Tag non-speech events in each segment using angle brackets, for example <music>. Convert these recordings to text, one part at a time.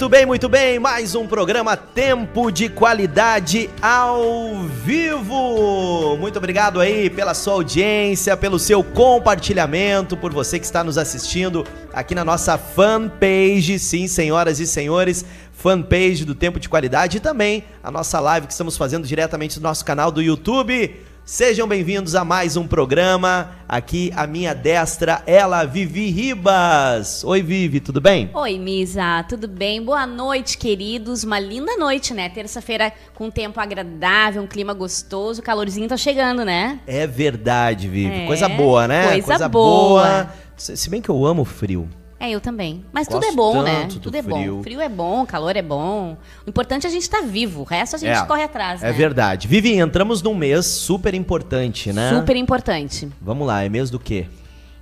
Muito bem, muito bem. Mais um programa Tempo de Qualidade ao vivo. Muito obrigado aí pela sua audiência, pelo seu compartilhamento, por você que está nos assistindo aqui na nossa fanpage. Sim, senhoras e senhores, fanpage do Tempo de Qualidade e também a nossa live que estamos fazendo diretamente do nosso canal do YouTube. Sejam bem-vindos a mais um programa. Aqui à minha destra, ela, Vivi Ribas. Oi, Vivi, tudo bem? Oi, Misa, tudo bem? Boa noite, queridos. Uma linda noite, né? Terça-feira com um tempo agradável, um clima gostoso, o calorzinho tá chegando, né? É verdade, Vivi. É, Coisa boa, né? coisa boa. Se se bem que eu amo frio. É, eu também. Mas Gosto tudo é bom, né? Tudo é frio. bom. Frio é bom, calor é bom. O importante é a gente estar vivo. O resto a gente É, corre atrás, É né? verdade. Vivi, entramos num mês super importante, né? Super importante. Vamos lá, é mês do quê?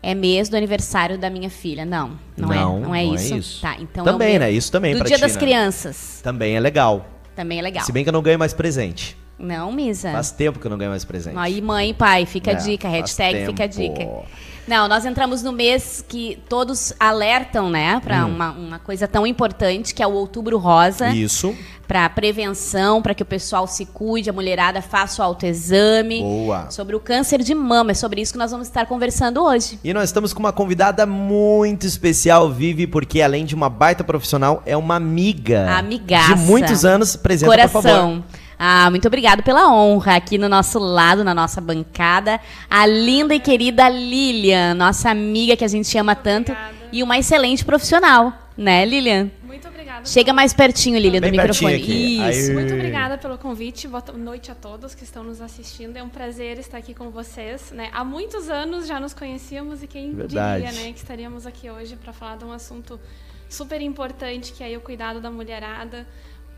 É mês do aniversário da minha filha. Não, não, Não, é. Não é não é isso. isso. Tá, então Também, é né? Isso também Do Dia ti, das né? Crianças. Também é legal. Também é legal. Se bem que eu não ganho mais presente. Não, Misa. Faz tempo que eu não ganho mais presente. Aí, mãe e pai, fica a É, dica, faz hashtag fica a dica. Não, nós entramos no mês que todos alertam, né, para Hum. uma, uma coisa tão importante que é o Outubro Rosa, Isso. para prevenção, para que o pessoal se cuide, a mulherada faça o autoexame. Boa. Sobre o câncer de mama, é sobre isso que nós vamos estar conversando hoje. E nós estamos com uma convidada muito especial, Vivi, porque além de uma baita profissional, é uma amiga. Amigaça. De muitos anos. Presente, por favor. Coração. Ah, muito obrigado pela honra aqui no nosso lado, na nossa bancada. A linda e querida Lilian, nossa amiga que a gente ama tanto Obrigada. e uma excelente profissional, né, Lilian? Muito obrigada. Chega mais pertinho, Lilian, do Bem microfone. aqui. Isso. Aí. Muito obrigada pelo convite. Boa noite a todos que estão nos assistindo. É um prazer estar aqui com vocês. Né? Há muitos anos já nos conhecíamos e quem Verdade. diria né, que estaríamos aqui hoje para falar de um assunto super importante que é o cuidado da mulherada,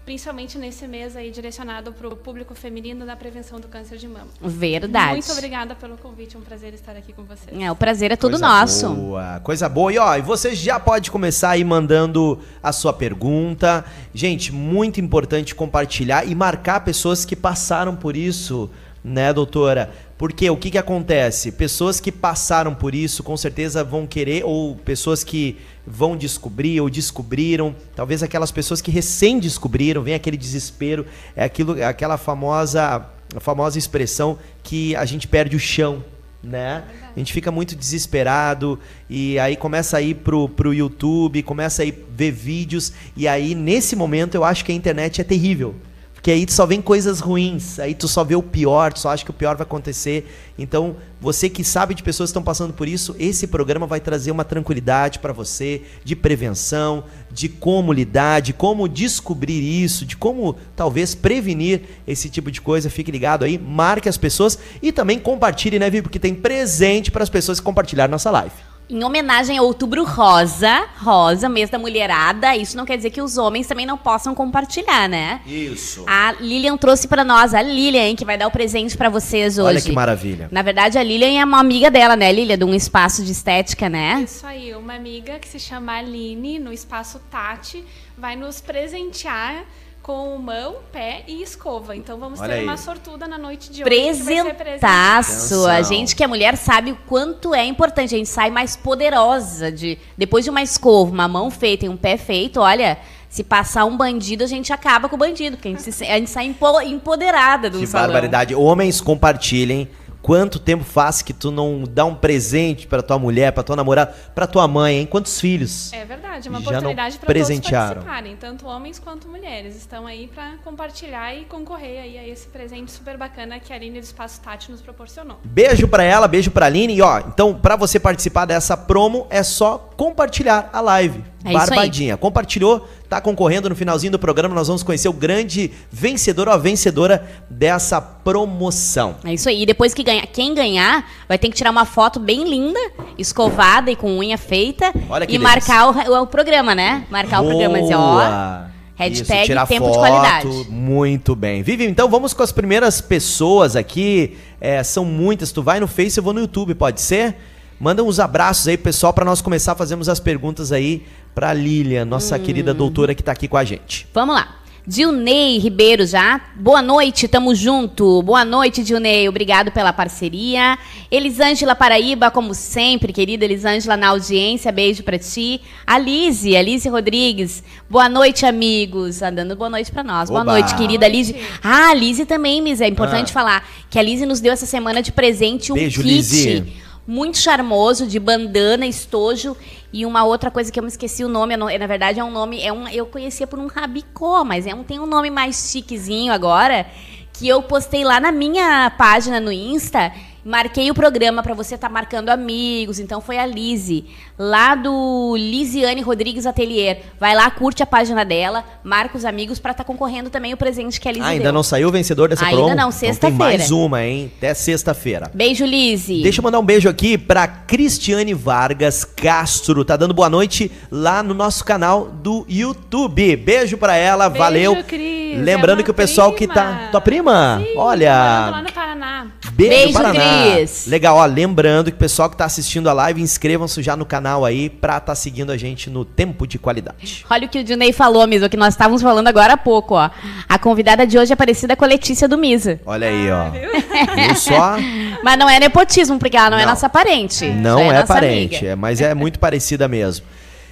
principalmente nesse mês aí direcionado para o público feminino da prevenção do câncer de mama. Verdade. Muito obrigada pelo convite. É um prazer estar aqui com vocês. É, o prazer é todo Coisa nosso. Boa, coisa boa. E ó, e você já pode começar aí mandando a sua pergunta. Gente, muito importante compartilhar e marcar pessoas que passaram por isso, né, doutora? Porque o que que acontece? Pessoas que passaram por isso com certeza vão querer, ou pessoas que vão descobrir ou descobriram, talvez aquelas pessoas que recém descobriram, vem aquele desespero, é aquilo, é aquela famosa, famosa expressão que a gente perde o chão, né? A gente fica muito desesperado e aí começa a ir pro, pro YouTube, começa a ir ver vídeos e aí nesse momento eu acho que a internet é terrível. Porque aí tu só vem coisas ruins, aí tu só vê o pior, tu só acha que o pior vai acontecer. Então, você que sabe de pessoas que estão passando por isso, esse programa vai trazer uma tranquilidade para você, de prevenção, de como lidar, de como descobrir isso, de como talvez prevenir esse tipo de coisa. Fique ligado aí, marque as pessoas e também compartilhe, né, Vivi? Porque tem presente para as pessoas que compartilharam nossa live. Em homenagem ao Outubro Rosa, rosa, mês da mulherada, isso não quer dizer que os homens também não possam compartilhar, né? Isso. A Lilian trouxe pra nós, a Lilian, hein, que vai dar o presente pra vocês hoje. Olha que maravilha. Na verdade, a Lilian é uma amiga dela, né, Lilian? De um espaço de estética, né? Isso aí, uma amiga que se chama Aline, no espaço Tati, vai nos presentear com mão, pé e escova. Então vamos Olha ter aí. uma sortuda na noite de hoje. que ser presenteada. Presentaço. A gente que é mulher sabe o quanto é importante. A gente sai mais poderosa de depois de uma escova, uma mão feita e um pé feito. Olha, se passar um bandido, a gente acaba com o bandido, porque a gente, se- a gente sai empo- empoderada do Que salão. barbaridade. Homens, compartilhem. Quanto tempo faz que tu não dá um presente pra tua mulher, pra tua namorada, pra tua mãe, hein? Quantos filhos? É verdade, é uma Já não oportunidade para todos presentearam. participarem, tanto homens quanto mulheres. Estão aí para compartilhar e concorrer aí a esse presente super bacana que a Aline do Espaço Tati nos proporcionou. Beijo pra ela, beijo pra Aline. E ó, então, pra você participar dessa promo, é só compartilhar a live. É isso aí. Barbadinha. Compartilhou, tá concorrendo no finalzinho do programa. Nós vamos conhecer o grande vencedor ou a vencedora dessa promoção. É isso aí. E depois que ganhar, quem ganhar vai ter que tirar uma foto bem linda, escovada e com unha feita Olha que e delícia. marcar o, o programa, né? Marcar o programa e dizer, ó, Boa. hashtag tirar tempo de foto, qualidade. Muito bem. Vivi, então vamos com as primeiras pessoas aqui. É, são muitas. Tu vai no Face, eu vou no YouTube, pode ser? Manda uns abraços aí, pessoal, pra nós começar a fazermos as perguntas aí pra Lilian, nossa Hum. querida doutora que tá aqui com a gente. Vamos lá. Dilnei Ribeiro já. Boa noite, tamo junto. Boa noite, Dilnei. Obrigado pela parceria. Elisângela Paraíba, como sempre, querida Elisângela na audiência. Beijo pra ti. Alice, Alice Rodrigues. Boa noite, amigos. Andando boa noite pra nós. Boa Oba. noite, querida Alice. Ah, a Alice também, Miss. É importante Ah. falar que a Alice nos deu essa semana de presente um Beijo, kit Lizzy. Muito charmoso de bandana, estojo e uma outra coisa que eu me esqueci o nome, não- na verdade é um nome, é um, eu conhecia por um rabicó, mas é um, tem um nome mais chiquezinho agora, que eu postei lá na minha página no Insta, marquei o programa para você estar marcando amigos, então foi a Lise, lá do Lisiane Rodrigues Atelier. Vai lá, curte a página dela, marca os amigos para estar concorrendo também o presente que a Lise Ah, ainda deu. não saiu o vencedor dessa Ainda promo? não, Então sexta-feira. tem mais uma, hein? Até sexta-feira. Beijo, Lise. Deixa eu mandar um beijo aqui pra Cristiane Vargas Castro. Tá dando boa noite lá no nosso canal do YouTube. Beijo pra ela, Beijo, valeu. Cris. Lembrando É que o pessoal que tá. prima. Tua prima? Sim, Olha. lá no Paraná. Beijo, Beijo, Paraná. Cris. Legal, ó, lembrando que o pessoal que tá assistindo a live, inscrevam-se já no canal aí pra tá seguindo a gente no tempo de qualidade. Olha o que o Dinei falou, Misa, o que nós estávamos falando agora há pouco, ó. A convidada de hoje é parecida com a Letícia do Misa. Olha aí, ó. Viu só? <laughs> Mas não é nepotismo, porque ela não, é Não. nossa parente. Não é, nossa parente, amiga. é, mas é muito parecida mesmo.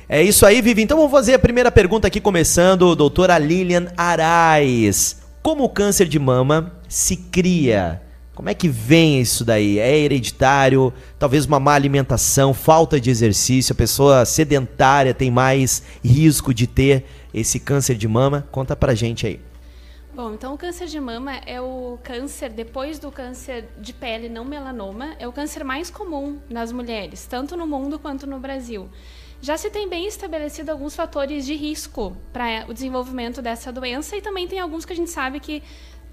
É isso aí, Vivi. Então vamos fazer a primeira pergunta aqui, começando, doutora Lilian Arais. Como o câncer de mama se cria? Como é que vem isso daí? É hereditário? Talvez uma má alimentação, falta de exercício, a pessoa sedentária tem mais risco de ter esse câncer de mama? Conta pra gente aí. Bom, então o câncer de mama é o câncer, depois do câncer de pele não melanoma, é o câncer mais comum nas mulheres, tanto no mundo quanto no Brasil. Já se tem bem estabelecido alguns fatores de risco para o desenvolvimento dessa doença e também tem alguns que a gente sabe que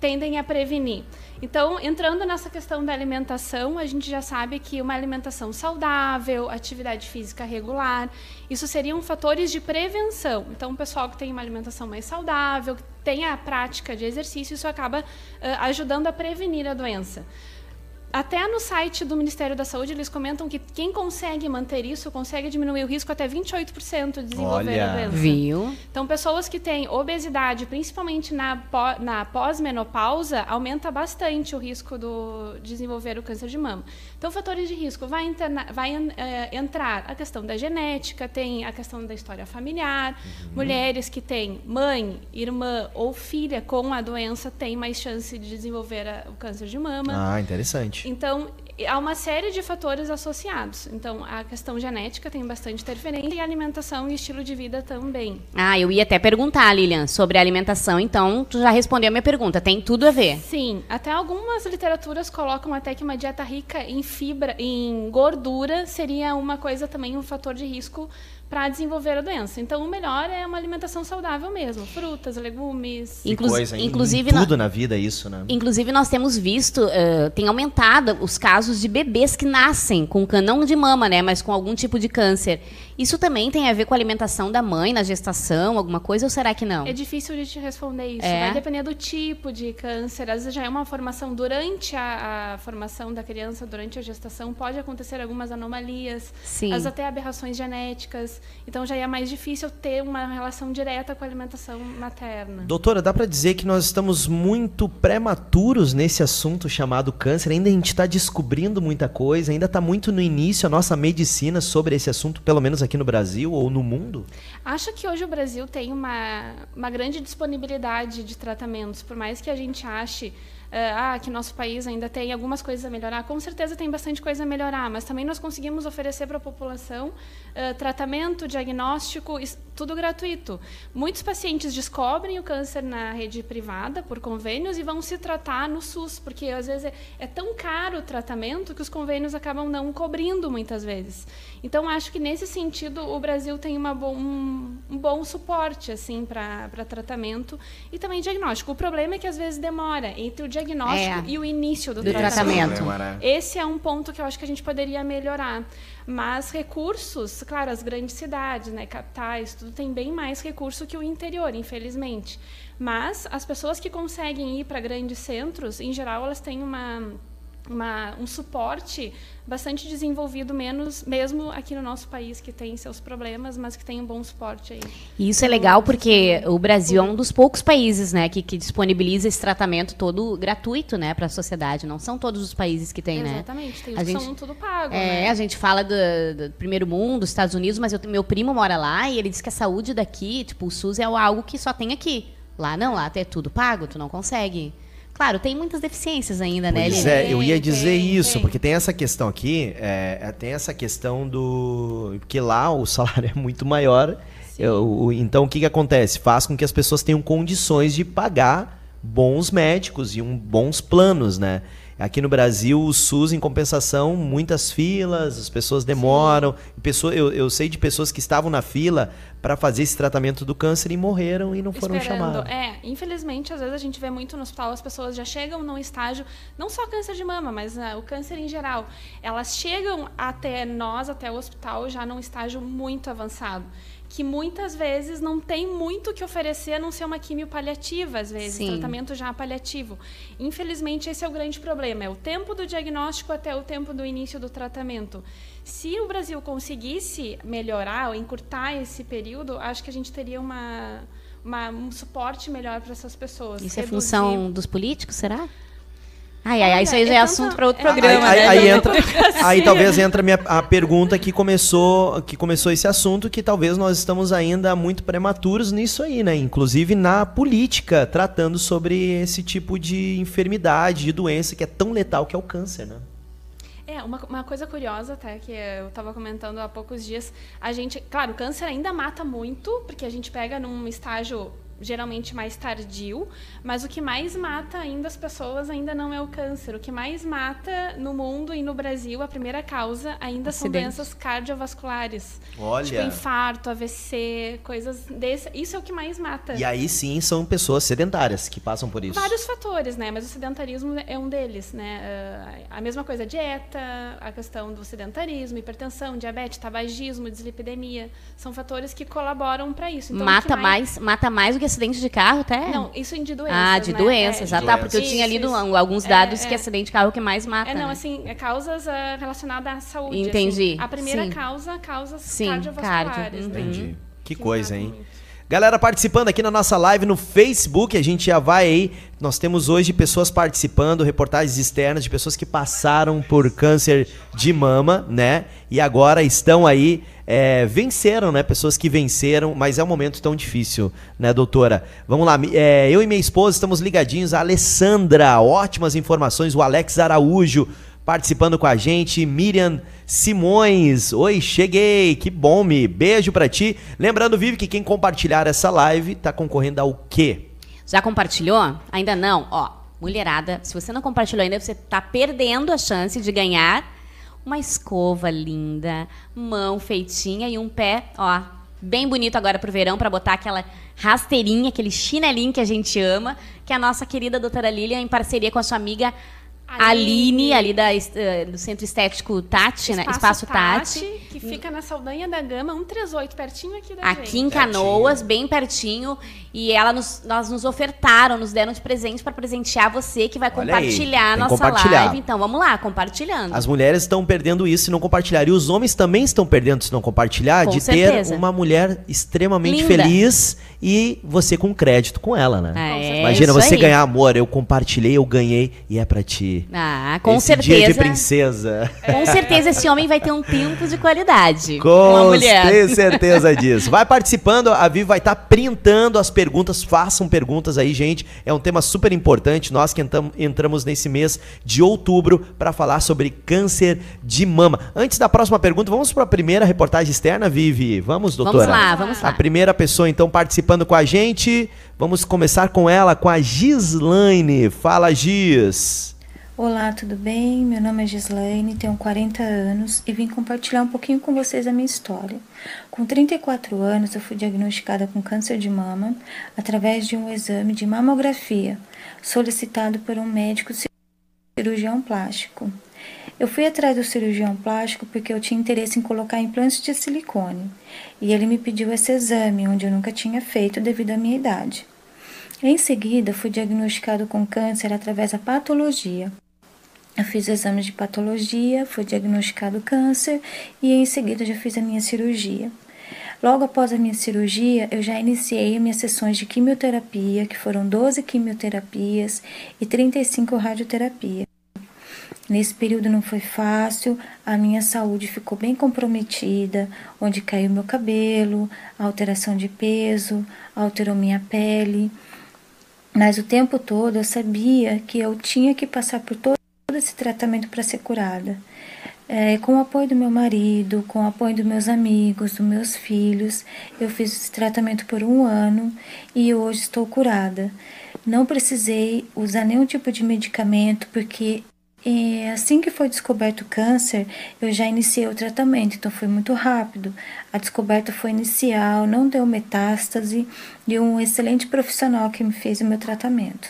tendem a prevenir. Então, entrando nessa questão da alimentação, a gente já sabe que uma alimentação saudável, atividade física regular, isso seriam fatores de prevenção. Então, o pessoal que tem uma alimentação mais saudável, que tem a prática de exercício, isso acaba ah, ajudando a prevenir a doença. Até no site do Ministério da Saúde, eles comentam que quem consegue manter isso consegue diminuir o risco até 28% de desenvolver Olha. a doença. Viu? Então, pessoas que têm obesidade, principalmente na, na pós-menopausa, aumenta bastante o risco do desenvolver o câncer de mama. Então, fatores de risco vai, interna- vai eh, entrar a questão da genética, tem a questão da história familiar. Mulheres que têm mãe, irmã ou filha com a doença têm mais chance de desenvolver a- o câncer de mama. Ah, interessante. Então, há uma série de fatores associados. Então, a questão genética tem bastante interferência e alimentação e estilo de vida também. Ah, eu ia até perguntar, Lilian, sobre a alimentação, então tu já respondeu a minha pergunta. Tem tudo a ver. Sim, até algumas literaturas colocam até que uma dieta rica em fibra, em gordura, seria uma coisa também um fator de risco para desenvolver a doença. Então, o melhor é uma alimentação saudável mesmo, frutas, legumes. Inclu- coisa, inclusive, Em na- tudo na vida é isso, né? Inclusive, nós temos visto, eh, tem aumentado os casos de bebês que nascem com câncer, não de mama, né, mas com algum tipo de câncer. Isso também tem a ver com a alimentação da mãe na gestação, alguma coisa, ou será que não? É difícil de te responder isso. É? Vai depender do tipo de câncer. Às vezes já é uma formação durante a, a formação da criança, durante a gestação, pode acontecer algumas anomalias, Sim. às vezes até aberrações genéticas. Então já é mais difícil ter uma relação direta com a alimentação materna. Doutora, dá pra dizer que nós estamos muito prematuros nesse assunto chamado câncer. Ainda a gente está descobrindo muita coisa, ainda está muito no início a nossa medicina sobre esse assunto, pelo menos aqui no Brasil ou no mundo. Acho que hoje o Brasil tem uma, uma grande disponibilidade de tratamentos, por mais que a gente ache ah, que nosso país ainda tem algumas coisas a melhorar, com certeza tem bastante coisa a melhorar, mas também nós conseguimos oferecer para a população eh, tratamento, diagnóstico, tudo gratuito. Muitos pacientes descobrem o câncer na rede privada, por convênios, e vão se tratar no SUS, porque às vezes é, é tão caro o tratamento que os convênios acabam não cobrindo muitas vezes. Então, acho que nesse sentido o Brasil tem bom, um, um bom suporte assim para tratamento e também diagnóstico. O problema é que às vezes demora entre o diagnóstico É. e o início do, Do tratamento. Esse é um ponto que eu acho que a gente poderia melhorar. Mas recursos, claro, as grandes cidades, né, capitais, tudo tem bem mais recurso que o interior, infelizmente. Mas as pessoas que conseguem ir para grandes centros, em geral, elas têm uma uma, um suporte bastante desenvolvido, menos, mesmo aqui no nosso país, que tem seus problemas, mas que tem um bom suporte aí. E isso é legal porque o Brasil é um dos poucos países né, que, que disponibiliza esse tratamento todo gratuito né, para a sociedade. Não são todos os países que têm, né? Exatamente, tem a gente, são tudo pago. É, né? a gente fala do, do, primeiro mundo, Estados Unidos, mas eu, meu primo mora lá e ele diz que a saúde daqui, tipo, o SUS é algo que só tem aqui. Lá não, lá até é tudo pago, tu não consegue. Claro, tem muitas deficiências ainda, né? Pois é, eu ia dizer Tem, isso, tem. porque tem essa questão aqui, é, tem essa questão do. Porque lá o <laughs> salário é muito maior. Eu- então o que, que acontece? Faz com que as pessoas tenham condições de pagar bons médicos e um, bons planos, né? Aqui no Brasil, o SUS, em compensação, muitas filas, as pessoas demoram. Pessoa, eu, eu sei de pessoas que estavam na fila para fazer esse tratamento do câncer e morreram e não foram Esperando. chamados. É, infelizmente, às vezes a gente vê muito no hospital, as pessoas já chegam num estágio, não só câncer de mama, mas ah, o câncer em geral. Elas chegam até nós, até o hospital, já num estágio muito avançado. Que muitas vezes não tem muito o que oferecer a não ser uma quimio paliativa, às vezes, Sim. tratamento já paliativo. Infelizmente, esse é o grande problema: é o tempo do diagnóstico até o tempo do início do tratamento. Se o Brasil conseguisse melhorar ou encurtar esse período, acho que a gente teria uma, uma- um suporte melhor para essas pessoas. Isso é Reduzir- função dos políticos, será? Ai, ai, ai, isso aí já é é assunto para outro é- programa, aí, né? aí Da entra, <laughs> aí talvez entra a, minha, a pergunta que começou, que começou esse assunto, que talvez nós estamos ainda muito prematuros nisso aí, né? Inclusive na política, tratando sobre esse tipo de enfermidade, de doença que é tão letal que é o câncer, né? É, uma, uma coisa curiosa até, que eu estava comentando há poucos dias, a gente, claro, o câncer ainda mata muito, porque a gente pega num estágio geralmente mais tardio, mas o que mais mata ainda as pessoas ainda não é o câncer. O que mais mata no mundo e no Brasil, a primeira causa ainda são Acidentes. doenças cardiovasculares. Olha. Tipo infarto, AVC, coisas desse. Isso é o que mais mata. E aí sim são pessoas sedentárias que passam por isso. Vários fatores, né? Mas o sedentarismo é um deles, né? Ah, a mesma coisa, a dieta, a questão do sedentarismo, hipertensão, diabetes, tabagismo, dislipidemia, são fatores que colaboram para isso. Então, mata mais, mata mais do que acidente de carro, até? Não, isso de doenças, Ah, de né? doenças. É, ah, de tá, porque eu tinha lido isso. alguns É, dados que é. acidente de carro é o que mais mata. É, não, né? assim, é causas ah, relacionadas à saúde. Entendi, assim. A primeira sim. causa, causas Sim, cardiovasculares. cardio, né? Entendi. Que Que coisa, hein? muito. Galera participando aqui na nossa live no Facebook, a gente já vai aí. Nós temos hoje pessoas participando, reportagens externas de pessoas que passaram por câncer de mama, né? E agora estão aí, é, venceram, né? Pessoas que venceram, mas é um momento tão difícil, né, doutora? Vamos lá, é, eu e minha esposa estamos ligadinhos. A Alessandra, ótimas informações. O Alex Araújo participando com a gente. Miriam Simões, oi, cheguei, que bom, me beijo pra ti. Lembrando, Vivi, que quem compartilhar essa live tá concorrendo ao quê? Já compartilhou? Ainda não? Ó, mulherada, se você não compartilhou ainda, você tá perdendo a chance de ganhar uma escova linda, mão feitinha e um pé, ó, bem bonito agora pro verão para botar aquela rasteirinha, aquele chinelinho que a gente ama, que a nossa querida doutora Lilian, em parceria com a sua amiga Aline, Aline. ali da, eh, do Centro Estético Tati, né? Espaço Tati. que fica na Saldanha da Gama, 138, pertinho aqui da Aqui em gente. Canoas, bem pertinho. E ela nos, nós nos ofertaram, nos deram de presente para presentear você que vai Olha aí, compartilhar a nossa compartilhar. live. Então, vamos lá, compartilhando. As mulheres estão perdendo isso se não compartilhar. E os homens também estão perdendo se não compartilhar Com de certeza. ter uma mulher extremamente Linda. feliz e você com crédito com ela, né? É, Imagina você aí. ganhar amor, eu compartilhei, eu ganhei e é pra ti. Ah, com Esse dia de certeza. princesa. Com certeza esse homem vai ter um tempo de qualidade. com uma mulher. tenho certeza disso. Vai participando, a Vivi vai estar printando as perguntas. Façam perguntas aí, gente. É um tema super importante. Nós que entam- entramos nesse mês de outubro para falar sobre câncer de mama. Antes da próxima pergunta, vamos para a primeira reportagem externa, Vivi. Vamos, doutora? Vamos lá, vamos A lá. primeira pessoa, então, participando com a gente. Vamos começar com ela, com a Gislaine. Fala, Gis. Olá, tudo bem? Meu nome é Gislaine, tenho 40 anos e vim compartilhar um pouquinho com vocês a minha história. Com 34 anos, eu fui diagnosticada com câncer de mama através de um exame de mamografia solicitado por um médico cirurgião plástico. Eu fui atrás do cirurgião plástico porque eu tinha interesse em colocar implantes de silicone e ele me pediu esse exame, onde eu nunca tinha feito devido à minha idade. Em seguida, fui diagnosticado com câncer através da patologia. Eu fiz exames de patologia, foi diagnosticado câncer e em seguida já fiz a minha cirurgia. Logo após a minha cirurgia, eu já iniciei minhas sessões de quimioterapia, que foram 12 quimioterapias e 35 radioterapias. Nesse período não foi fácil, a minha saúde ficou bem comprometida, onde caiu meu cabelo, alteração de peso, alterou minha pele. Mas o tempo todo eu sabia que eu tinha que passar por todo esse tratamento para ser curada. É, com o apoio do meu marido, com o apoio dos meus amigos, dos meus filhos, eu fiz esse tratamento por um ano e hoje estou curada. Não precisei usar nenhum tipo de medicamento porque é, assim que foi descoberto o câncer, eu já iniciei o tratamento, então foi muito rápido. A descoberta foi inicial, não deu metástase e um excelente profissional que me fez o meu tratamento.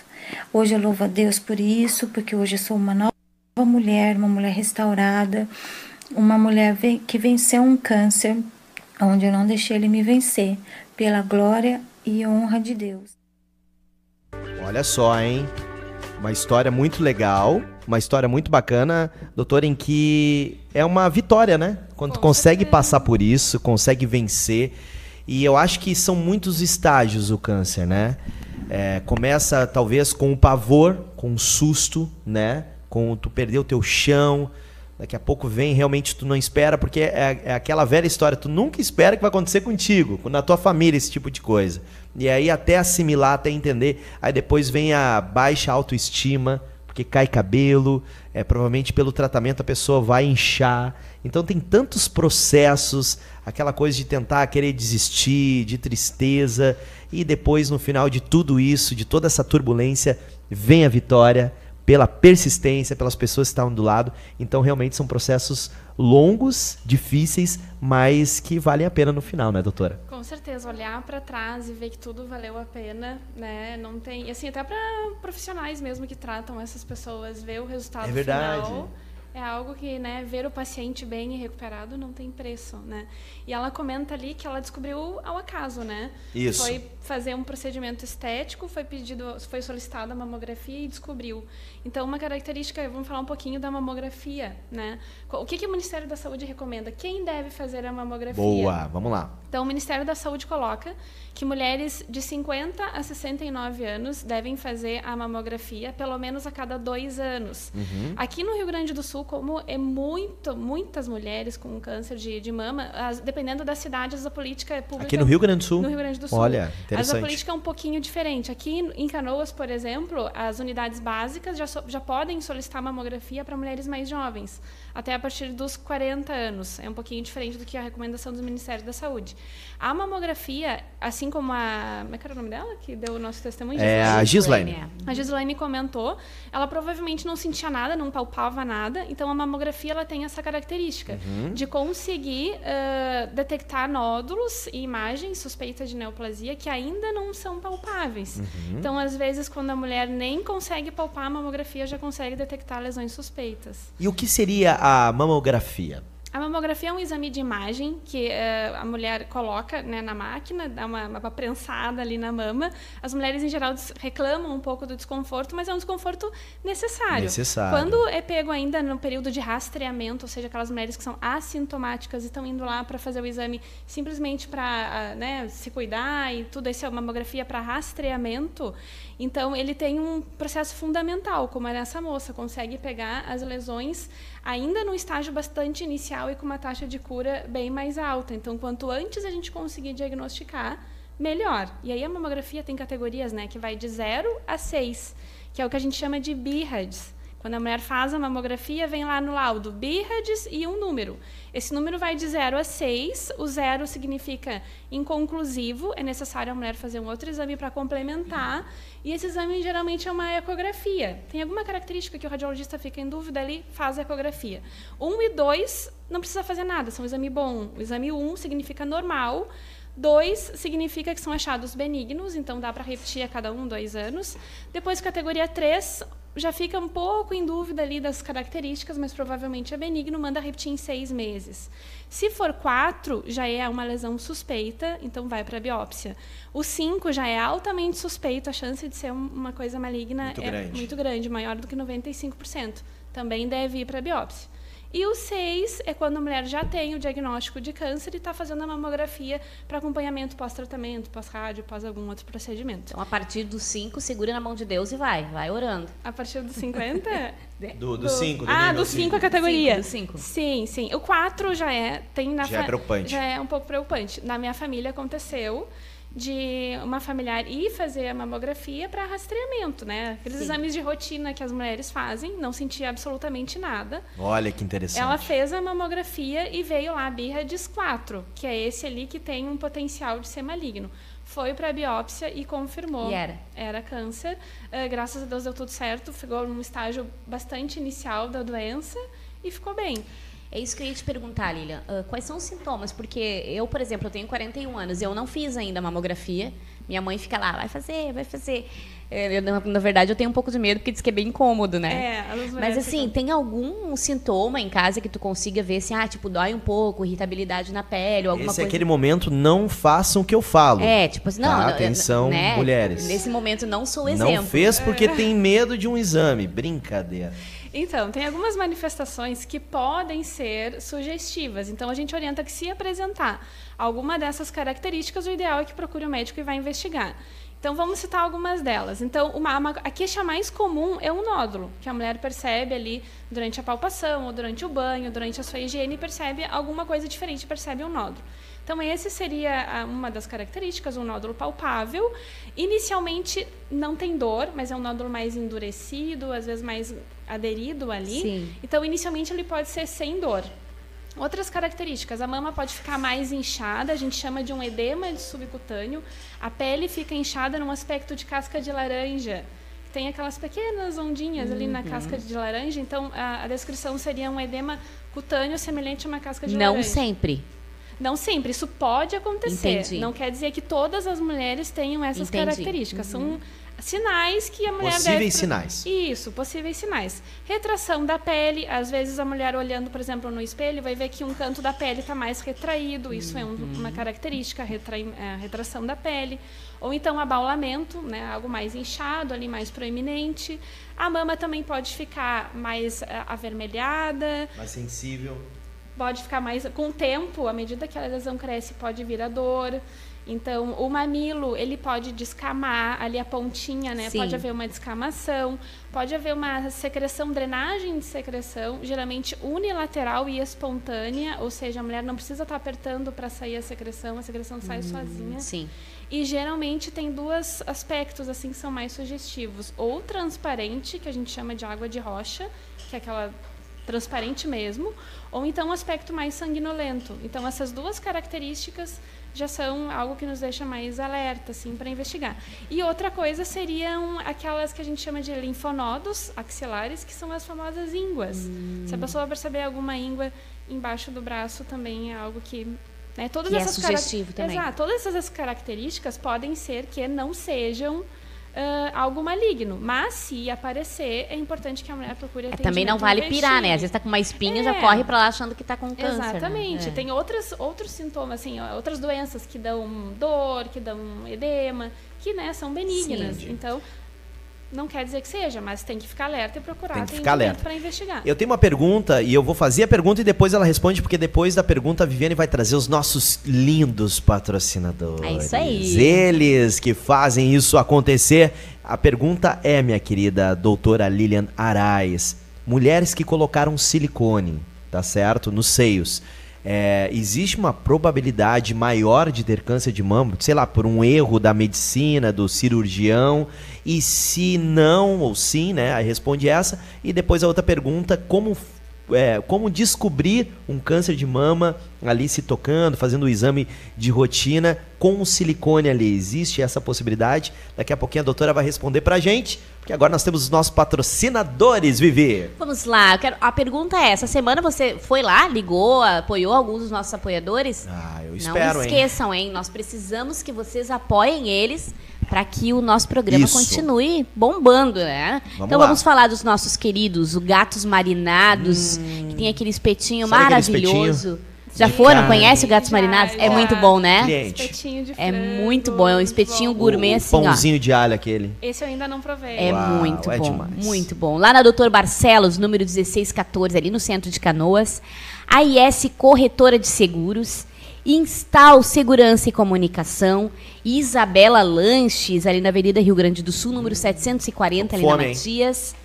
Hoje eu louvo a Deus por isso, porque hoje eu sou uma nova mulher, uma mulher restaurada, uma mulher que venceu um câncer, onde eu não deixei ele me vencer, pela glória e honra de Deus. Olha só, hein? Uma história muito legal, uma história muito bacana, doutor, em que é uma vitória, né? Quando tu consegue passar por isso, consegue vencer. E eu acho que são muitos estágios o câncer, né? É, começa talvez com o pavor, com o susto, né? Com tu perder o teu chão, daqui a pouco vem, realmente tu não espera, porque é, é, aquela velha história, tu nunca espera que vai acontecer contigo, na tua família, esse tipo de coisa. E aí até assimilar, até entender, aí depois vem a baixa autoestima, porque cai cabelo, é, provavelmente pelo tratamento a pessoa vai inchar. Então tem tantos processos, aquela coisa de tentar querer desistir, de tristeza, e depois no final de tudo isso, de toda essa turbulência, vem a vitória pela persistência, pelas pessoas que estavam do lado. Então realmente são processos longos, difíceis, mas que valem a pena no final, né, doutora? Com certeza, olhar para trás e ver que tudo valeu a pena, né? Não tem, assim, até para profissionais mesmo que tratam essas pessoas, ver o resultado é verdade. final é algo que, né, ver o paciente bem e recuperado não tem preço, né? E ela comenta ali que ela descobriu ao acaso, né? Isso. Foi fazer um procedimento estético, foi pedido, foi solicitada a mamografia e descobriu. Então, uma característica, vamos falar um pouquinho da mamografia, né? O que, que o Ministério da Saúde recomenda? Quem deve fazer a mamografia? Boa, vamos lá. Então, o Ministério da Saúde coloca que mulheres de 50 a 69 anos devem fazer a mamografia pelo menos a cada dois anos. Uhum. Aqui no Rio Grande do Sul, como é muito, muitas mulheres com câncer de, de mama, as, dependendo das cidades, a política é pública. Aqui no Rio Grande do Sul? No Rio Grande do Sul. Olha, interessante. Mas a política é um pouquinho diferente. Aqui em Canoas, por exemplo, as unidades básicas já, so, já podem solicitar mamografia para mulheres mais jovens, até a partir dos 40 anos. É um pouquinho diferente do que a recomendação do Ministério da Saúde. A mamografia, assim como a. Como é que era o nome dela que deu o nosso testemunho? É a Gislaine. A Gislaine comentou. Ela provavelmente não sentia nada, não palpava nada. Então a mamografia ela tem essa característica Uhum. de conseguir uh, detectar nódulos e imagens suspeitas de neoplasia que ainda não são palpáveis. Uhum. Então, às vezes, quando a mulher nem consegue palpar, a mamografia já consegue detectar lesões suspeitas. E o que seria a mamografia? A mamografia é um exame de imagem que uh, a mulher coloca né, na máquina, dá uma, uma prensada ali na mama. As mulheres, em geral, reclamam um pouco do desconforto, mas é um desconforto necessário. Necessário. Quando é pego ainda no período de rastreamento, ou seja, aquelas mulheres que são assintomáticas e estão indo lá para fazer o exame simplesmente para uh, né, se cuidar e tudo isso é uma mamografia para rastreamento, então ele tem um processo fundamental, como é nessa moça, consegue pegar as lesões ainda no estágio bastante inicial e com uma taxa de cura bem mais alta. Então, quanto antes a gente conseguir diagnosticar, melhor. E aí a mamografia tem categorias, né, que vai de 0 a 6, que é o que a gente chama de BIRADS. Quando a mulher faz a mamografia, vem lá no laudo BIRADS e um número. Esse número vai de 0 a 6. O zero significa inconclusivo, é necessário a mulher fazer um outro exame para complementar. E esse exame geralmente é uma ecografia. Tem alguma característica que o radiologista fica em dúvida ali, faz a ecografia. 1 um e 2 não precisa fazer nada, são um exame bom. O exame 1 um significa normal. 2 significa que são achados benignos, então dá para repetir a cada um, dois anos. Depois, categoria 3, já fica um pouco em dúvida ali das características, mas provavelmente é benigno, manda repetir em seis meses. Se for 4, já é uma lesão suspeita, então vai para a biópsia. O 5 já é altamente suspeito, a chance de ser uma coisa maligna Muito é grande. muito grande, maior do que 95%. também deve ir para biópsia. E o 6 é quando a mulher já tem o diagnóstico de câncer e está fazendo a mamografia para acompanhamento pós-tratamento, pós-rádio, pós algum outro procedimento. Então, a partir do 5, segura na mão de Deus e vai, vai orando. A partir dos 50? Do 5, <laughs> do, Ah, nível do 5 a categoria. Cinco, do cinco. Sim, sim. O 4 já é. Tem na Já é fa- preocupante. Já é um pouco preocupante. Na minha família aconteceu de uma familiar ir fazer a mamografia para rastreamento, né? Aqueles Sim. exames de rotina que as mulheres fazem, não sentia absolutamente nada. Olha que interessante. Ela fez a mamografia e veio lá a birra DIS 4, que é esse ali que tem um potencial de ser maligno. Foi para a biópsia e confirmou. E era? Era câncer. Eh, graças a Deus deu tudo certo. Ficou num estágio bastante inicial da doença e ficou bem. É isso que eu ia te perguntar, Lilian. Ah, quais são os sintomas? Porque eu, por exemplo, eu tenho 41 anos, eu não fiz ainda a mamografia. Minha mãe fica lá, vai fazer, vai fazer. É, eu, na, verdade, eu tenho um pouco de medo, porque diz que é bem incômodo, né? É, Mas assim, ficam- tem algum sintoma em casa que tu consiga ver assim, ah, tipo, dói um pouco, irritabilidade na pele, ou alguma Esse é coisa. aquele momento, não façam o que eu falo. É, tipo assim, não, Tá, não, atenção, né? mulheres. Nesse momento não sou Não exemplo. fez porque tem medo de um exame. Brincadeira. Então, tem algumas manifestações que podem ser sugestivas. Então, a gente orienta que, se apresentar alguma dessas características, o ideal é que procure o médico e vá investigar. Então, vamos citar algumas delas. Então, uma, uma- a queixa mais comum é o nódulo, que a mulher percebe ali durante a palpação, ou durante o banho, durante a sua higiene, percebe alguma coisa diferente, percebe um nódulo. Então, esse seria ah, uma das características, um nódulo palpável. Inicialmente, não tem dor, mas é um nódulo mais endurecido, às vezes mais aderido ali. Sim. Então, inicialmente, ele pode ser sem dor. Outras características, a mama pode ficar mais inchada, a gente chama de um edema de subcutâneo. A pele fica inchada num aspecto de casca de laranja. Tem aquelas pequenas ondinhas ali Uhum. na casca de laranja, então a, a descrição seria um edema cutâneo semelhante a uma casca de Não laranja. sempre. Não sempre, isso pode acontecer. Entendi. Não quer dizer que todas as mulheres tenham essas Entendi. Uhum. características. São sinais que a mulher deve... Possíveis sinais. Isso, possíveis sinais. Retração da pele, às vezes a mulher olhando, por exemplo, no espelho, vai ver que um canto da pele está mais retraído, isso é um- Uhum. uma característica, retrai- é, retração da pele. Ou então abaulamento, né, algo mais inchado, ali mais proeminente. A mama também pode ficar mais é, avermelhada, Mais sensível. Pode ficar mais com o tempo, à medida que a lesão cresce, pode vir a dor. Então, o mamilo, ele pode descamar ali a pontinha, né? Sim. Pode haver uma descamação, pode haver uma secreção, drenagem de secreção, geralmente unilateral e espontânea, ou seja, a mulher não precisa estar apertando para sair a secreção, a secreção sai sozinha. Sim. E geralmente tem dois aspectos assim que são mais sugestivos. Ou transparente, que a gente chama de água de rocha, que é aquela transparente mesmo, ou então um aspecto mais sanguinolento. Então essas duas características já são algo que nos deixa mais alerta assim para investigar. E outra coisa seriam aquelas que a gente chama de linfonodos axilares, que são as famosas ínguas. Se a pessoa perceber alguma íngua embaixo do braço também é algo que né, todas Que é essas cara- sugestivo também. Exato. Todas essas características podem ser que não sejam ah, algo maligno, mas se aparecer, é importante que a mulher procure É, atendimento também não vale pirar, né? Às vezes tá com uma espinha, já É. corre pra lá achando que tá com câncer. né? Exatamente. É. Tem outras, outros sintomas, assim, outras doenças que dão dor, que dão edema, que né, são benignas. Sim. Então, não quer dizer que seja, mas tem que ficar alerta e procurar Tem que ficar alerta. para investigar. Eu tenho uma pergunta e eu vou fazer a pergunta e depois ela responde, porque depois da pergunta a Viviane vai trazer os nossos lindos patrocinadores. É isso aí. Eles que fazem isso acontecer. A pergunta é, minha querida doutora Lilian Arais, mulheres que colocaram silicone, tá certo? Nos seios. É, existe uma probabilidade maior de ter câncer de mama, sei lá, por um erro da medicina, do cirurgião? E se não ou sim, né? Aí responde essa. E depois a outra pergunta, como, é, como descobrir um câncer de mama ali se tocando, fazendo o exame de rotina com o silicone ali? Existe essa possibilidade? Daqui a pouquinho a doutora vai responder pra gente, porque agora nós temos os nossos patrocinadores, Vivi. Vamos lá, quero- a pergunta é: essa semana você foi lá, ligou, apoiou alguns dos nossos apoiadores? Ah, eu espero, Não hein? esqueçam, hein? Nós precisamos que vocês apoiem eles para que o nosso programa Isso. continue bombando, né? Vamos então lá. vamos falar dos nossos queridos, o Gatos Marinados, que tem aquele espetinho Sabe aquele maravilhoso. Já De foram? carne. Conhece o Gatos Já, Marinados? É já. muito bom, né? Cliente. Espetinho de É frango, muito bom, é um espetinho bom. gourmet o assim, ó. pãozinho de alho aquele. Esse eu ainda não provei. É Uau, muito é bom, demais. muito bom. Lá na Doutor Barcelos, número 1614, ali no centro de Canoas. A IS Corretora de Seguros. Instal Segurança e Comunicação. Isabela Lanches, ali na Avenida Rio Grande do Sul, número 740, ali Fome, na hein? Matias. Eh,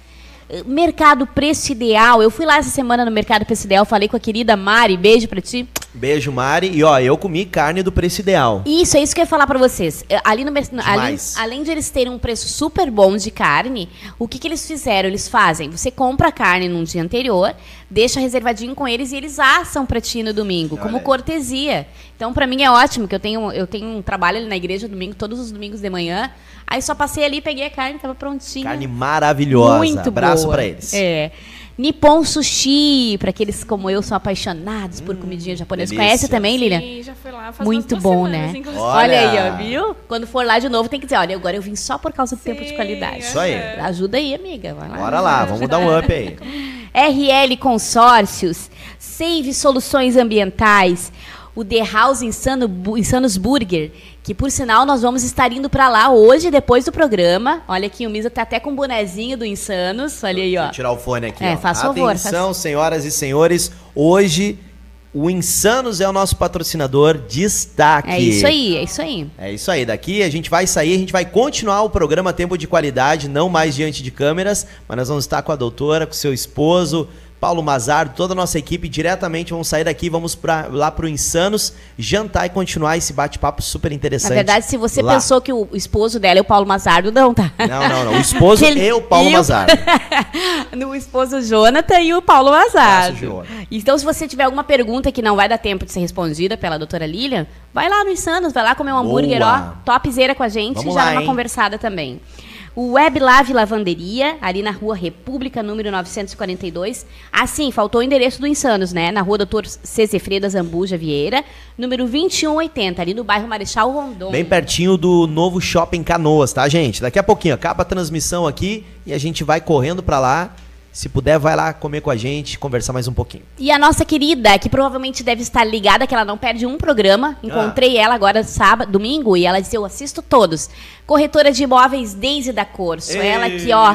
Mercado Preço Ideal. Eu fui lá essa semana no Mercado Preço Ideal, falei com a querida Mari, beijo pra ti. Beijo, Mari. E ó, eu comi carne do preço ideal. Isso, é isso que eu ia falar pra vocês. Ali no, ali, além de eles terem um preço super bom de carne, o que, que eles fizeram? Eles fazem, você compra a carne num dia anterior, deixa reservadinho com eles e eles assam pra ti no domingo, Olha como cortesia. Então, pra mim é ótimo, que eu tenho, eu tenho um trabalho ali na igreja domingo, todos os domingos de manhã. Aí só passei ali, peguei a carne, tava prontinha. Carne maravilhosa. Muito Abraço boa. pra eles. É. Nippon Sushi, pra aqueles como eu são apaixonados por comidinha japonesa. Hum, delícia. Conhece também, Lilian? Sim, já fui lá faz Muito bom, semanas, né? inclusive. Olha. Olha, aí, ó, viu? Quando for lá de novo, tem que dizer, olha, agora eu vim só por causa do tempo de Sim, qualidade. Isso aí. aham. Ajuda aí, amiga. Vai lá. Bora lá, vamos dar um up aí. <laughs> RL Consórcios, Save Soluções Ambientais, o The House Insano, Insanos Burger, que por sinal nós vamos estar indo pra lá hoje, depois do programa. Olha aqui, o Misa tá até com o bonezinho do Insanos. Olha aí, ó. Vou tirar o fone aqui. É, ó. faz favor, Atenção, senhoras e senhores. Hoje, o Insanos é o nosso patrocinador destaque. É isso aí, é isso aí. É isso aí. Daqui a gente vai sair, a gente vai continuar o programa Tempo de Qualidade, não mais diante de câmeras, mas nós vamos estar com a doutora, com seu esposo, Paulo Mazardo, toda a nossa equipe diretamente. Vamos sair daqui, vamos pra, lá pro Insanos, jantar e continuar esse bate-papo super interessante. Na verdade, se você lá. pensou que o esposo dela é o Paulo Mazardo, não, tá? Não, não, não. O esposo <laughs> Ele- e o Paulo o- Mazardo. <laughs> no esposo Jonathan e o Paulo Mazardo. Então, se você tiver alguma pergunta que não vai dar tempo de ser respondida pela doutora Lilian, vai lá no Insanos, vai lá comer um hambúrguer, Boa. ó, topzera com a gente Vamos e já lá, dá uma hein? conversada também. O Web Lave Lavanderia, ali na rua República, número 942. Ah, sim, faltou o endereço do Insanos, né? Na rua Doutor Cezefreda Zambuja Vieira, número 2180, ali no bairro Marechal Rondon. Bem pertinho do novo Shopping Canoas, tá, gente? Daqui a pouquinho acaba a transmissão aqui e a gente vai correndo pra lá. Se puder, vai lá comer com a gente, conversar mais um pouquinho. E a nossa querida, que provavelmente deve estar ligada, que ela não perde um programa. Encontrei ela agora sábado, domingo, e ela disse: Eu assisto todos. Corretora de imóveis Deise da Corso. Ei. Ela que, ó,